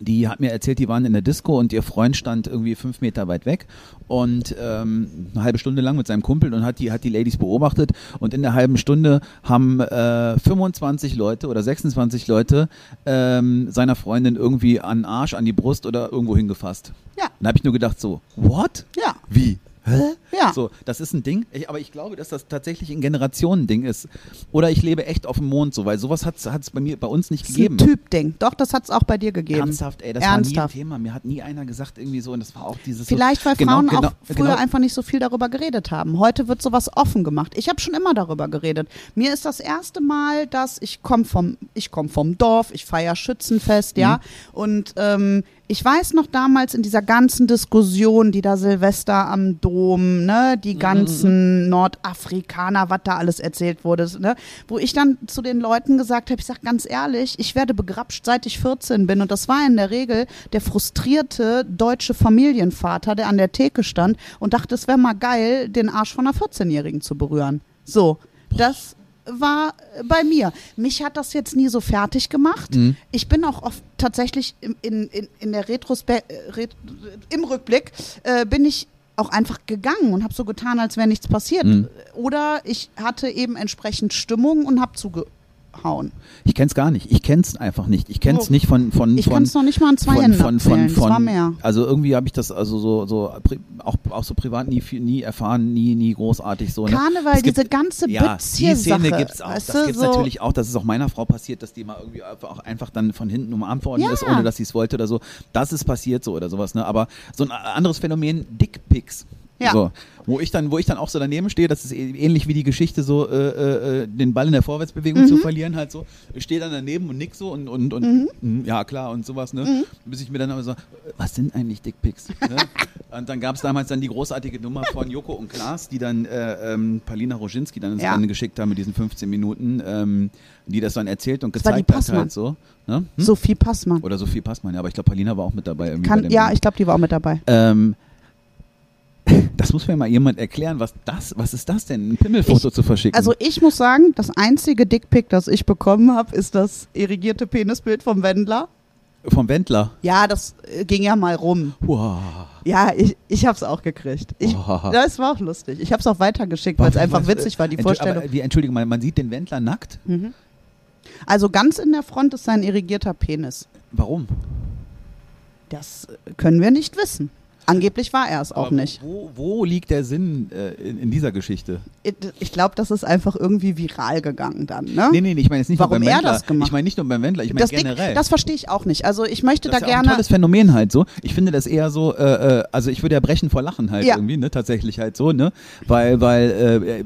die hat mir erzählt, die waren in der Disco und ihr Freund stand irgendwie fünf Meter weit weg und ähm, eine halbe Stunde lang mit seinem Kumpel und hat die, hat die Ladies beobachtet und in der halben Stunde haben äh, 25 Leute oder 26 Leute ähm, seiner Freundin irgendwie an den Arsch, an die Brust oder irgendwo hingefasst. Ja. Da habe ich nur gedacht so, what? Ja. Wie? Hä? Ja. So, das ist ein Ding, ich, aber ich glaube, dass das tatsächlich ein Generationending ist. Oder ich lebe echt auf dem Mond so, weil sowas hat es bei mir, bei uns nicht Das ist gegeben. ein Typding. Doch, das hat es auch bei dir gegeben. Ernsthaft, ey, das Ernsthaft. war nie ein Thema. Mir hat nie einer gesagt irgendwie so und das war auch dieses Vielleicht, weil so, genau, Frauen genau, auch früher genau, einfach nicht so viel darüber geredet haben. Heute wird sowas offen gemacht. Ich habe schon immer darüber geredet. Mir ist das erste Mal, dass ich komme vom, ich komme vom Dorf, ich feiere Schützenfest, ja. Mhm. Und ähm, ich weiß noch damals in dieser ganzen Diskussion, die da Silvester am Dom, ne, Mhm, die ganzen Nordafrikaner, was da alles erzählt wurde, ne, wo ich dann zu den Leuten gesagt habe, ich sag ganz ehrlich, ich werde begrapscht, seit ich 14 bin und das war in der Regel der frustrierte deutsche Familienvater, der an der Theke stand und dachte, es wäre mal geil, den Arsch von einer 14-Jährigen zu berühren. So, das war bei mir. Mich hat das jetzt nie so fertig gemacht. Mhm. Ich bin auch oft tatsächlich in, in, in- der Retrospe äh, Ret im Rückblick äh, bin ich auch einfach gegangen und habe so getan, als wäre nichts passiert. Mhm. Oder ich hatte eben entsprechend Stimmung und habe zugehauen. Ich kenn's gar nicht. Ich kenn's einfach nicht. Ich kenn's Oh. nicht von von Ich von es noch nicht mal an zwei von, Händen von, von, von, es war mehr. Also irgendwie habe ich das also so so auch auch so privat nie nie erfahren, nie nie großartig so. Ne? Karneval, Es gibt- diese ganze ja, die Szene gibt's auch. weißt das gibt's so- natürlich auch. Das ist auch meiner Frau passiert, dass die mal irgendwie einfach, auch einfach dann von hinten umarmt worden Ja. ist, ohne dass sie es wollte oder so. Das ist passiert so oder sowas. Ne? Aber so ein anderes Phänomen, Dickpics. Ja. So, wo ich dann, wo ich dann auch so daneben stehe, das ist ähnlich wie die Geschichte, so äh, äh, den Ball in der Vorwärtsbewegung Mhm. zu verlieren, halt so. Ich stehe dann daneben und nick so und, und, und Mhm. mm, ja klar und sowas, ne? Bis ich mir dann aber so, was sind eigentlich Dickpics? ne? [LAUGHS] Und dann gab es damals dann die großartige Nummer von Joko und Klaas, die dann äh, ähm, Palina Roginski dann ins Ja. Rennen geschickt haben mit diesen 15 Minuten, ähm, die das dann erzählt und Das gezeigt hat halt so. Ne? Hm? Sophie Passmann. Oder Sophie Passmann, ja, aber ich glaube, Palina war auch mit dabei. Kann, ja, Ding. ich glaube, die war auch mit dabei. Ähm, das muss mir mal jemand erklären, was das, was ist das denn, ein Pimmelfoto zu verschicken? Also ich muss sagen, das einzige Dickpick, das ich bekommen habe, ist das irrigierte Penisbild vom Wendler. vom Wendler. Ja, das äh, ging ja mal rum. Wow. Ja, ich, ich habe es auch gekriegt. Ich, Wow. Das war auch lustig. Ich habe es auch weitergeschickt, weil es einfach witzig war, die Vorstellung. Aber, wie, Entschuldige mal, man sieht den Wendler nackt? Mhm. Also ganz in der Front ist sein irrigierter Penis. Warum? Das äh, können wir nicht wissen. Angeblich war er es auch nicht. Wo, wo liegt der Sinn äh, in, in dieser Geschichte? Ich- glaube, das ist einfach irgendwie viral gegangen dann. Ne? Nee, nee, nee, ich meine jetzt nicht Warum nur beim er Wendler. das gemacht? Ich meine nicht nur beim Wendler, ich meine das, Dick- generell. das verstehe ich auch nicht. Also ich möchte das da ist ja auch ein gerne. tolles Phänomen halt so. Ich finde das eher so, äh, äh, also ich würde ja brechen vor Lachen halt Ja. irgendwie, ne, tatsächlich halt so, ne, weil, weil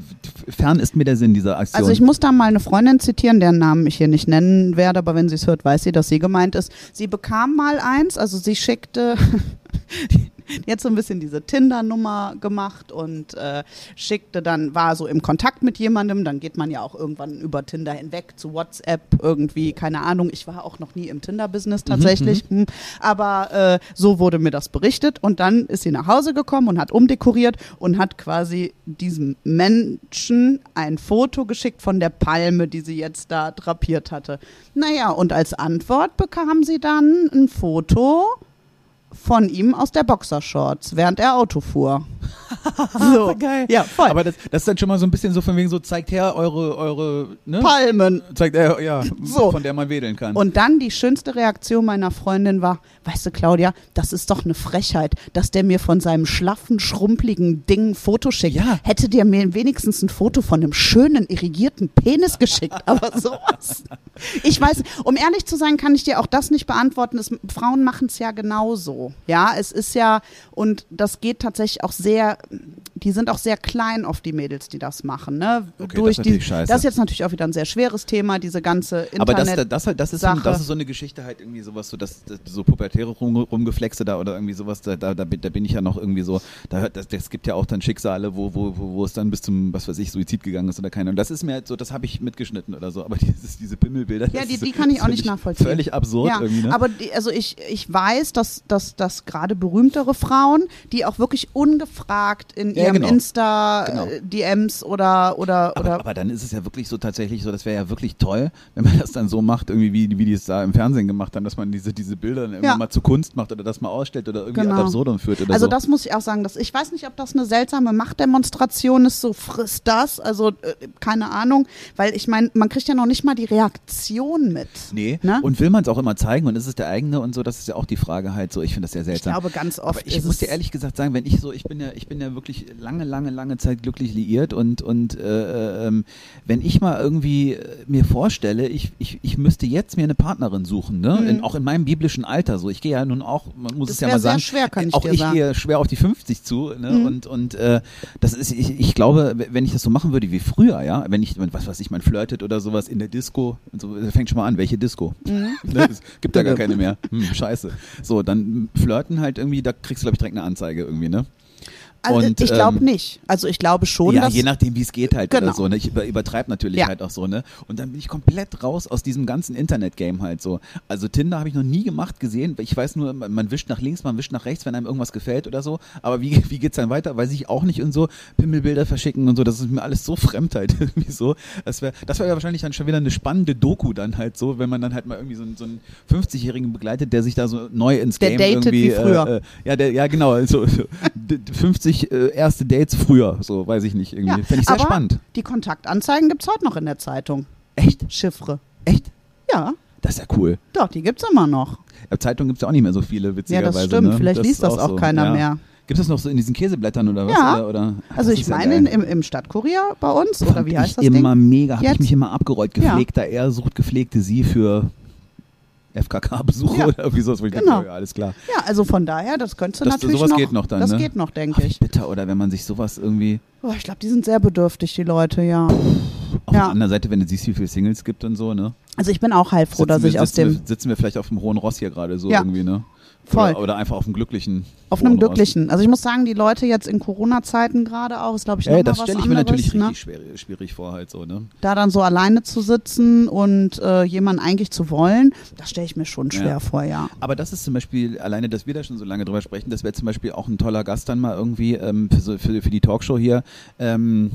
äh, fern ist mir der Sinn dieser Aktion. Also ich muss da mal eine Freundin zitieren, deren Namen ich hier nicht nennen werde, aber wenn sie es hört, weiß sie, dass sie gemeint ist. Sie bekam mal eins, also sie schickte [LAUGHS] jetzt so ein bisschen diese Tinder-Nummer gemacht und äh, schickte dann, war so im Kontakt mit jemandem, dann geht man ja auch irgendwann über Tinder hinweg zu WhatsApp irgendwie, keine Ahnung, ich war auch noch nie im Tinder-Business tatsächlich, hm, aber äh, so wurde mir das berichtet und dann ist sie nach Hause gekommen und hat umdekoriert und hat quasi diesem Menschen ein Foto geschickt von der Palme, die sie jetzt da drapiert hatte. Naja, und als Antwort bekam sie dann ein Foto von ihm aus der Boxershorts, während er Auto fuhr. [LAUGHS] so. geil. Ja, voll. Aber das, das ist dann schon mal so ein bisschen so von wegen so, zeigt her eure, eure, ne? Palmen. Zeigt er, ja, So. von der man wedeln kann. Und dann die schönste Reaktion meiner Freundin war, weißt du, Claudia, das ist doch eine Frechheit, dass der mir von seinem schlaffen, schrumpeligen Ding ein Foto schickt. Ja. Hätte der mir wenigstens ein Foto von einem schönen, irrigierten Penis geschickt. [LAUGHS] Aber sowas. Ich weiß, um ehrlich zu sein, kann ich dir auch das nicht beantworten. Es, Frauen machen es ja genauso. Ja, es ist ja, und das geht tatsächlich auch sehr, die sind auch sehr klein auf die Mädels, die das machen. Ne? Okay, Durch das ist die, scheiße. das ist jetzt natürlich auch wieder ein sehr schweres Thema, diese ganze Internet. aber das, das, das, ist so, Sache. das ist so eine Geschichte halt irgendwie sowas, so, das, das, so pubertäre Rum, Rumgeflexe da oder irgendwie sowas, da, da, da, bin, ich ja noch irgendwie so, da, das, das gibt ja auch dann Schicksale, wo, wo, wo, wo es dann bis zum, was weiß ich, Suizid gegangen ist oder keine. Und das ist mir halt so, das habe ich mitgeschnitten oder so, aber [LAUGHS] dieses, diese Pimmelbilder, Ja, die- die kann ich auch nicht nachvollziehen. Völlig absurd ja, irgendwie, ne? aber die, also ich, ich weiß, dass, dass, dass gerade berühmtere Frauen, die auch wirklich ungefragt in Ja, ihrem genau. Insta Genau. äh, DMs oder oder Aber, oder aber dann ist es ja wirklich so tatsächlich so, das wäre ja wirklich toll, wenn man [LAUGHS] das dann so macht, irgendwie wie, wie die es da im Fernsehen gemacht haben, dass man diese, diese Bilder dann irgendwann Ja. mal zu Kunst macht oder das mal ausstellt oder irgendwie Genau. ad absurdum führt oder also so. das muss ich auch sagen, dass ich weiß nicht, ob das eine seltsame Machtdemonstration ist, so frisst das, also äh, keine Ahnung, weil ich meine, man kriegt ja noch nicht mal die Reaktion mit. Nee, Ne? und will man es auch immer zeigen und ist es der eigene und so, das ist ja auch die Frage halt so, ich finde das sehr Ich seltsam. glaube ganz oft Aber ich muss dir ehrlich gesagt sagen, wenn ich so, ich bin ja, ich bin ja wirklich lange, lange, lange Zeit glücklich liiert und und äh, ähm, wenn ich mal irgendwie äh, mir vorstelle, ich, ich, ich müsste jetzt mir eine Partnerin suchen, ne? Mhm. In, auch in meinem biblischen Alter, so ich gehe ja nun auch, man muss Das es ja mal sagen, schwer, kann ich auch ich sagen. gehe schwer auf die 50 zu, ne? Mhm. Und und äh, das ist, ich, ich glaube, wenn ich das so machen würde wie früher, ja, wenn ich, was weiß ich, man flirtet oder sowas in der Disco, so, fängt schon mal an, welche Disco? Mhm. Ne, es gibt ja gar keine mehr. Hm, scheiße. So, dann flirten halt irgendwie, da kriegst du, glaube ich, direkt eine Anzeige irgendwie, ne? Also und, ich glaube ähm, nicht. Also ich glaube schon, ja, dass je nachdem, wie es geht halt genau. so. Ne? Ich über, übertreibe natürlich ja. halt auch so ne. Und dann bin ich komplett raus aus diesem ganzen Internet-Game halt so. Also Tinder habe ich noch nie gemacht gesehen. Ich weiß nur, man wischt nach links, man wischt nach rechts, wenn einem irgendwas gefällt oder so. Aber wie wie es dann weiter? Weiß ich auch nicht und so Pimmelbilder verschicken und so. Das ist mir alles so [LAUGHS] fremd halt irgendwie so. Das wäre das wäre ja wahrscheinlich dann schon wieder eine spannende Doku dann halt so, wenn man dann halt mal irgendwie so, einen, so einen 50-Jährigen begleitet, der sich da so neu ins der Game datet irgendwie. Wie früher. Äh, äh ja, der, ja genau. So, so 50 sich äh, erste Dates früher, so weiß ich nicht irgendwie. Ja, Fände ich sehr aber spannend. Die Kontaktanzeigen gibt es heute noch in der Zeitung. Echt? Chiffre. Echt? Ja. Das ist ja cool. Doch, die gibt es immer noch. Ja, Zeitung gibt es ja auch nicht mehr so viele, witzigerweise. Ja, das stimmt. Ne? Vielleicht das liest das auch, auch so. keiner ja. mehr. Gibt es das noch so in diesen Käseblättern oder was? Ja. Oder, oder? Also das ich meine ja im, im Stadtkurier bei uns Fand oder wie heißt das Ding? Mega, habe ich mich immer abgerollt. Gepflegter ja. er sucht gepflegte sie für FKK-Besuche Ja. oder irgendwie sowas, wo ich Genau. denke, ja, alles klar. Ja, also von daher, das könntest du Das- natürlich sowas noch. geht noch dann, Das ne? geht noch, denke ich. bitter, oder wenn man sich sowas irgendwie Oh, ich glaube, die sind sehr bedürftig, die Leute, ja. auf Ja. der anderen Seite, wenn du siehst, wie viele Singles gibt und so, ne? Also ich bin auch heilfroh, dass ich aus dem wir, sitzen wir vielleicht auf dem hohen Ross hier gerade so Ja. irgendwie, ne? Voll. Oder, oder einfach auf dem glücklichen. auf einem glücklichen. Also ich muss sagen, die Leute jetzt in Corona-Zeiten gerade auch, ist glaube ich noch Ja, mal das was stelle ich mir anderes, natürlich ne? richtig schwer, schwierig vor, halt so, ne? Da dann so alleine zu sitzen und äh, jemanden eigentlich zu wollen, das stelle ich mir schon schwer Ja. vor, ja. Aber das ist zum Beispiel, alleine, dass wir da schon so lange drüber sprechen, das wäre zum Beispiel auch ein toller Gast dann mal irgendwie ähm, für, so, für, für die Talkshow hier. Ähm,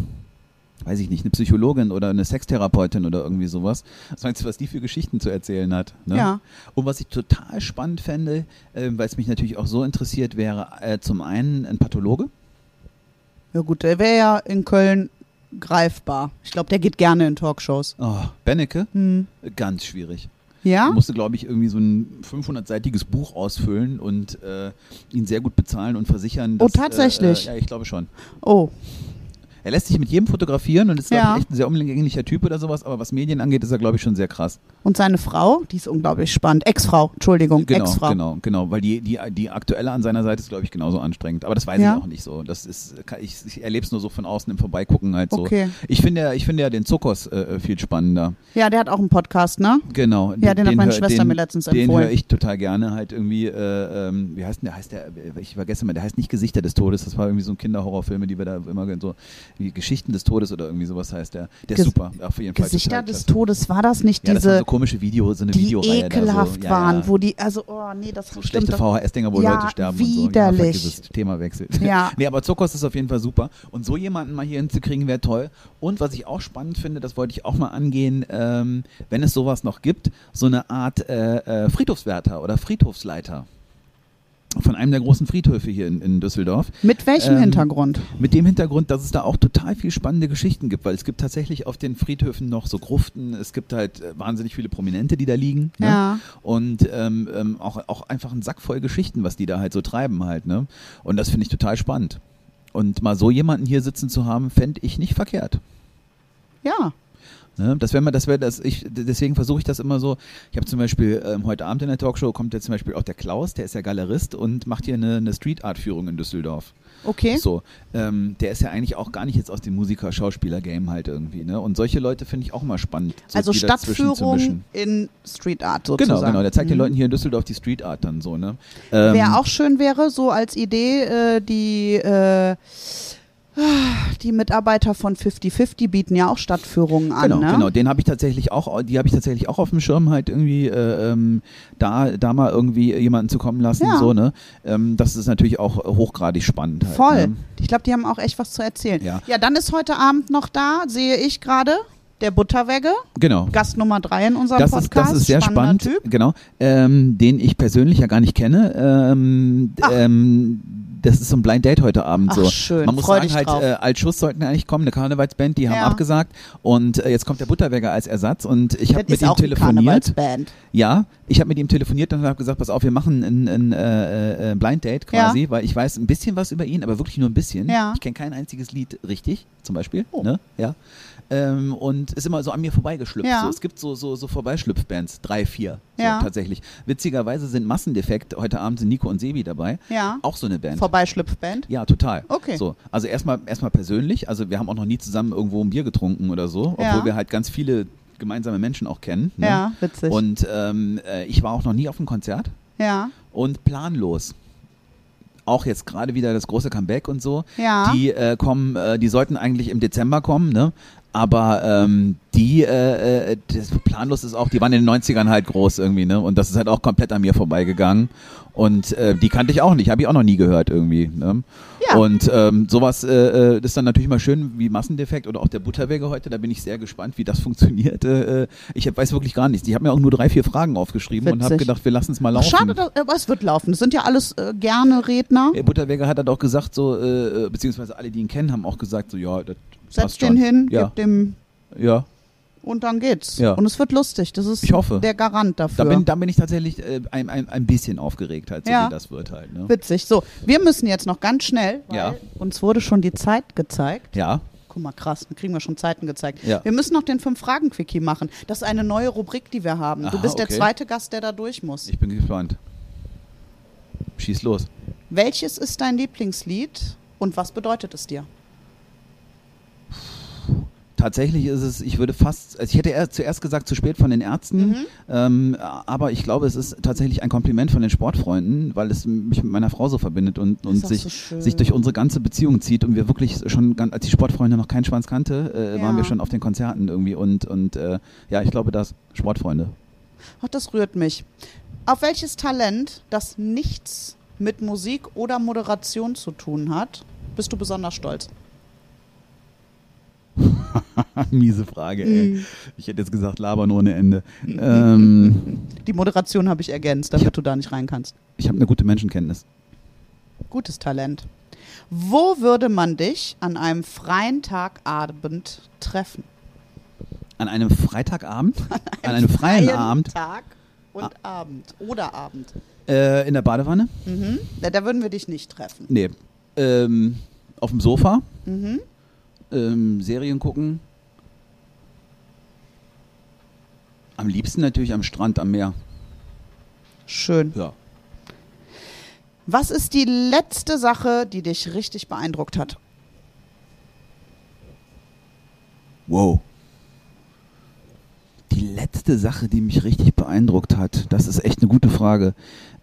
weiß ich nicht, eine Psychologin oder eine Sextherapeutin oder irgendwie sowas. Was meinst du, was die für Geschichten zu erzählen hat? Ne? Ja. Und was ich total spannend fände, äh, weil es mich natürlich auch so interessiert, wäre äh, zum einen ein Pathologe. Ja gut, der wäre ja in Köln greifbar. Ich glaube, der geht gerne in Talkshows. Oh, Bennecke, Hm. ganz schwierig. Ja? musste, glaube ich, irgendwie so ein 500-seitiges Buch ausfüllen und äh, ihn sehr gut bezahlen und versichern. Oh, Dass, tatsächlich? Äh, äh, ja, ich glaube schon. Oh, Er lässt sich mit jedem fotografieren und ist, glaube Ja. ich, echt ein sehr umgänglicher Typ oder sowas, aber was Medien angeht, ist er, glaube ich, schon sehr krass. und seine Frau, die ist unglaublich spannend. Ex-Frau, Entschuldigung, Genau, Ex-Frau. genau, genau, weil die, die, die aktuelle an seiner Seite ist, glaube ich, genauso anstrengend. Aber das weiß Ja. ich auch nicht so. Das ist, ich, ich erlebe es nur so von außen im Vorbeigucken halt so. Okay. Ich finde ja, ich finde ja den Zuckers äh, viel spannender. Ja, der hat auch einen Podcast, ne? Genau. Ja, den hat meine hör- Schwester den, mir letztens Den empfohlen. höre ich total gerne halt irgendwie, äh, ähm, wie heißt denn der, heißt der, ich vergesse mal, der heißt nicht Gesichter des Todes, das war irgendwie so ein Kinderhorrorfilm, die wir da immer so, wie Geschichten des Todes oder irgendwie sowas heißt der. Der ist Ges- super, auf jeden Fall. Gesichter des. Todes, war das nicht Ja, das diese, so komische Video, so eine die Videoreihe ekelhaft so. Ja, waren, ja. wo die, also, oh nee, das so schlechte. VHS-Dinger, wo Leute sterben und so. widerlich. Ja, vergiss es, Thema wechselt. Ja. [LAUGHS] nee, aber Zuckers ist auf jeden Fall super. Und so jemanden mal hier hinzukriegen, wäre toll. Und was ich auch spannend finde, das wollte ich auch mal angehen, ähm, wenn es sowas noch gibt, so eine Art äh, äh, Friedhofswärter oder Friedhofsleiter. Von einem der großen Friedhöfe hier in, in Düsseldorf. Mit welchem Ähm, Hintergrund? Mit dem Hintergrund, dass es da auch total viel spannende Geschichten gibt, weil es gibt tatsächlich auf den Friedhöfen noch so Gruften, es gibt halt äh, wahnsinnig viele Prominente, die da liegen. Ne? Ja. Und ähm, ähm, auch, auch einfach ein Sack voll Geschichten, was die da halt so treiben halt. Ne? Und das finde ich total spannend. Und mal so jemanden hier sitzen zu haben, fände ich nicht verkehrt. Ja. Ne? Das wäre mal, das wäre das, ich, deswegen versuche ich das immer so. Ich habe zum Beispiel ähm, heute Abend in der Talkshow kommt jetzt zum Beispiel auch der Klaus, der ist ja Galerist und macht hier eine, eine Street Art Führung in Düsseldorf. Okay. So, ähm, der ist ja eigentlich auch gar nicht jetzt aus dem Musiker-Schauspieler-Game halt irgendwie, ne? Und solche Leute finde ich auch mal spannend. So also Stadtführung in Street Art sozusagen. Genau, genau. Der zeigt den Mhm. Leuten hier in Düsseldorf die Street Art dann so, ne? Ähm, Wer auch schön wäre, so als Idee, äh, die, äh, die Mitarbeiter von 50-50 bieten ja auch Stadtführungen an, Genau, ne? genau. Den habe ich tatsächlich auch, die habe ich tatsächlich auch auf dem Schirm halt irgendwie äh, ähm, da, da mal irgendwie jemanden zu kommen lassen, Ja. so ne. Ähm, das ist natürlich auch hochgradig spannend. Halt, Voll. Ne? Ich glaube, die haben auch echt was zu erzählen. Ja. ja, dann ist heute Abend noch da, sehe ich gerade, der Butterwegge, Genau. Gast Nummer drei in unserem Das ist, Podcast. das ist sehr Spannender spannend, Typ. genau, ähm, den ich persönlich ja gar nicht kenne. Ähm, ähm, das ist so ein Blind Date heute Abend Ach, so. schön. Man muss Freu sagen, halt drauf. äh, als Schuss sollten eigentlich kommen, eine Karnevalsband, die haben Ja. abgesagt und äh, jetzt kommt der Butterwegger als Ersatz und ich habe mit ist ihm telefoniert. Karnevalsband. Ja, ich habe mit ihm telefoniert und habe gesagt, pass auf, wir machen ein, ein äh, äh, Blind Date quasi, weil ich weiß ein bisschen was über ihn, aber wirklich nur ein bisschen. Ja. Ich kenne kein einziges Lied richtig, zum Beispiel. Oh. Ne? Ja. Ähm, und ist immer so an mir vorbeigeschlüpft. Ja. So, es gibt so, so, so Vorbeischlüpfbands, drei, vier. So, Ja. tatsächlich. Witzigerweise sind Massendefekt, heute Abend sind Nico und Sebi dabei, Ja. auch so eine Band. Vorbeischlüpfband. Ja, total. Okay. So, also erstmal erstmal persönlich, also wir haben auch noch nie zusammen irgendwo ein Bier getrunken oder so, obwohl Ja. wir halt ganz viele gemeinsame Menschen auch kennen. Ne? Ja, witzig. Und ähm, äh, ich war auch noch nie auf einem Konzert ja. und planlos. Auch jetzt gerade wieder das große Comeback und so. Ja. Die äh, kommen, äh, die sollten eigentlich im Dezember kommen, ne? Aber ähm, die, äh, äh, das planlos ist auch, die waren in den 90ern halt groß irgendwie, ne? Und das ist halt auch komplett an mir vorbeigegangen. Und äh, die kannte ich auch nicht, habe ich auch noch nie gehört irgendwie. Ne? Ja. Und ähm, sowas äh, äh, ist dann natürlich mal schön wie Massendefekt oder auch der Butterwege heute. Da bin ich sehr gespannt, wie das [LAUGHS] funktioniert. Äh, äh, ich weiß wirklich gar nichts. Ich habe mir auch nur drei, vier Fragen aufgeschrieben und habe Witzig. gedacht, wir lassen es mal laufen. schade, dass, aber es wird laufen. Das sind ja alles äh, gerne Redner. Der Butterweger hat halt auch gesagt, so, äh, beziehungsweise alle, die ihn kennen, haben auch gesagt, so, ja, das Setz passt den hin, Ja, gib dem ja. und dann geht's. Ja. Und es wird lustig. Das ist Ich hoffe. der Garant Da dafür. bin, da bin ich tatsächlich äh, ein, ein, ein bisschen aufgeregt, halt, so Ja. wie das wird halt. Ne? Witzig. So, wir müssen jetzt noch ganz schnell, weil Ja. uns wurde schon die Zeit gezeigt. Ja, Guck mal, krass, dann kriegen wir schon Zeiten gezeigt. Ja. Wir müssen noch den Fünf-Fragen-Quickie machen. Das ist eine neue Rubrik, die wir haben. du Aha, bist der okay. zweite Gast, der da durch muss. Ich bin gespannt. Schieß los. Welches ist dein Lieblingslied und was bedeutet es dir? Tatsächlich ist es, ich würde fast, also ich hätte eher zuerst gesagt, zu spät von den Ärzten, Mhm. ähm, aber ich glaube, es ist tatsächlich ein Kompliment von den Sportfreunden, weil es mich mit meiner Frau so verbindet und, und sich, so sich durch unsere ganze Beziehung zieht und wir wirklich schon, ganz- als die Sportfreunde noch keinen Schwanz kannte, äh, Ja. waren wir schon auf den Konzerten irgendwie und, und äh, ja, ich glaube, das Sportfreunde. Ach, das rührt mich. Auf welches Talent, das nichts mit Musik oder Moderation zu tun hat, bist du besonders stolz? [LAUGHS] Miese Frage, ey. Mhm. Ich hätte jetzt gesagt, labern ohne Ende. ähm, [LAUGHS] Die Moderation habe ich ergänzt, damit du da nicht rein kannst. ich habe eine gute Menschenkenntnis. Gutes Talent. Wo würde man dich an einem freien Tagabend treffen? An einem Freitagabend, [LAUGHS] an einem freien Abend, Tag und Abend. Oder Abend. äh, in der Badewanne? Mhm. Da, da würden wir dich nicht treffen. Nee. Ähm, auf dem Sofa, Mhm. Ähm, Serien gucken. Am liebsten natürlich am Strand, am Meer. Schön. Ja. Was ist die letzte Sache, die dich richtig beeindruckt hat? Wow. Die letzte Sache, die mich richtig beeindruckt hat, das ist echt eine gute Frage.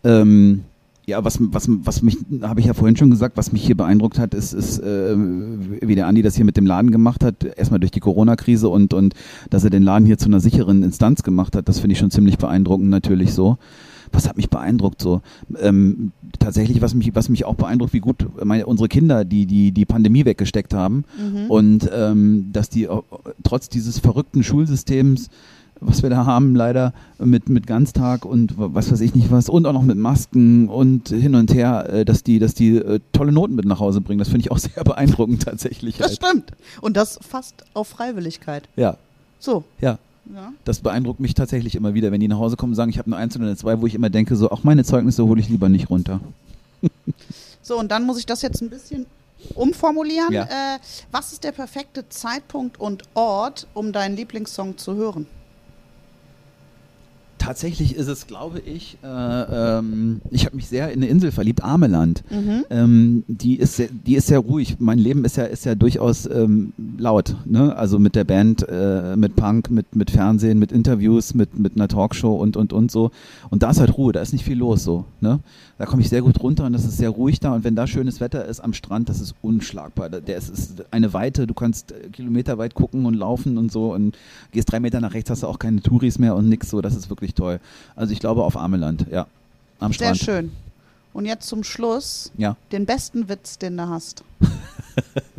Ähm, ja, was, was, was mich, habe ich ja vorhin schon gesagt, was mich hier beeindruckt hat, ist, ist äh, wie der Andi das hier mit dem Laden gemacht hat. Erstmal durch die Corona-Krise und, und dass er den Laden hier zu einer sicheren Instanz gemacht hat, das finde ich schon ziemlich beeindruckend natürlich so. Was hat mich beeindruckt so? Ähm, tatsächlich, was mich, was mich auch beeindruckt, wie gut meine, unsere Kinder die, die, die Pandemie weggesteckt haben Mhm. und ähm, dass die trotz dieses verrückten Schulsystems, was wir da haben, leider mit, mit Ganztag und was weiß ich nicht was und auch noch mit Masken und hin und her, äh, dass die, dass die äh, tolle Noten mit nach Hause bringen. Das finde ich auch [LAUGHS] sehr beeindruckend tatsächlich. Das Halt. stimmt. Und das fast auf Freiwilligkeit. Ja, So. ja. Ja. Das beeindruckt mich tatsächlich immer wieder, wenn die nach Hause kommen und sagen, ich habe eine Eins oder eine Zwei, wo ich immer denke, so, auch meine Zeugnisse hole ich lieber nicht runter. [LAUGHS] So, und dann muss ich das jetzt ein bisschen umformulieren. Ja. Äh, was ist der perfekte Zeitpunkt und Ort, um deinen Lieblingssong zu hören? Tatsächlich ist es, glaube ich, äh, ähm, ich habe mich sehr in eine Insel verliebt, Ameland. Mhm. Ähm, die ist sehr, die ist sehr ruhig. Mein Leben ist ja ist ja durchaus ähm, laut, ne? Also mit der Band, äh, mit Punk, mit mit Fernsehen, mit Interviews, mit mit einer Talkshow und und und so. Und da ist halt Ruhe, da ist nicht viel los so, ne? Da komme ich sehr gut runter und das ist sehr ruhig da. Und wenn da schönes Wetter ist am Strand, das ist unschlagbar. Der ist, ist eine Weite, du kannst äh, kilometerweit gucken und laufen und so und gehst drei Meter nach rechts, hast du auch keine Touris mehr und nix so. Das ist wirklich toll. Also ich glaube auf Ameland, ja, am Sehr Strand. schön. Und jetzt zum Schluss Ja. den besten Witz, den du hast. [LAUGHS]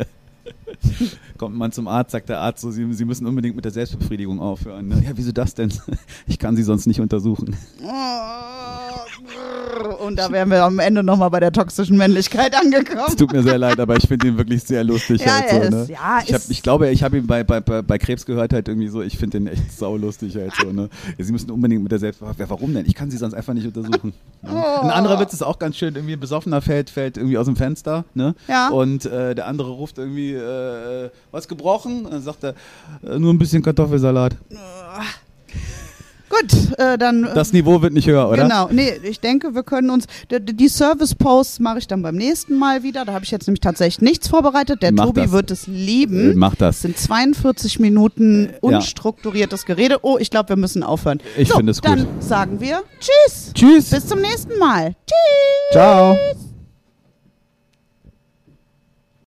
Kommt man zum Arzt, sagt der Arzt so, Sie, Sie müssen unbedingt mit der Selbstbefriedigung aufhören. Ne? Ja, wieso das denn? [LAUGHS] Ich kann Sie sonst nicht untersuchen. [LAUGHS] Und da wären wir am Ende nochmal bei der toxischen Männlichkeit Es angekommen. tut mir sehr leid, aber ich finde ihn wirklich sehr lustig. [LAUGHS] Ja, halt so, ist- ne? ja, ich, hab, ich glaube, ich habe ihn bei, bei, bei, bei Krebs gehört halt irgendwie so, ich finde den echt saulustig halt so. Ne? Ja, Sie müssen unbedingt mit der Selbstbefriedigung, ja, warum denn? Ich kann Sie sonst einfach nicht untersuchen. Ne? Oh. Ein anderer Witz ist auch ganz schön, irgendwie ein Besoffener fällt, fällt irgendwie aus dem Fenster ne? Ja. und äh, der andere ruft irgendwie, äh, was gebrochen? Dann sagt er, äh, nur ein bisschen Kartoffelsalat. [LAUGHS] Gut, äh, dann. äh, Das Niveau wird nicht höher, oder? Genau, nee, ich denke, wir können uns. Die, Service-Posts mache ich dann beim nächsten Mal wieder. Da habe ich jetzt nämlich tatsächlich nichts vorbereitet. Der Mach Tobi das. wird es Äh, lieben. mach Es das. sind 42 Minuten ja. unstrukturiertes Gerede. Oh, ich glaube, wir müssen aufhören. Ich so, finde es gut. Dann sagen wir Tschüss. Tschüss. Bis zum nächsten Mal. Tschüss. Ciao.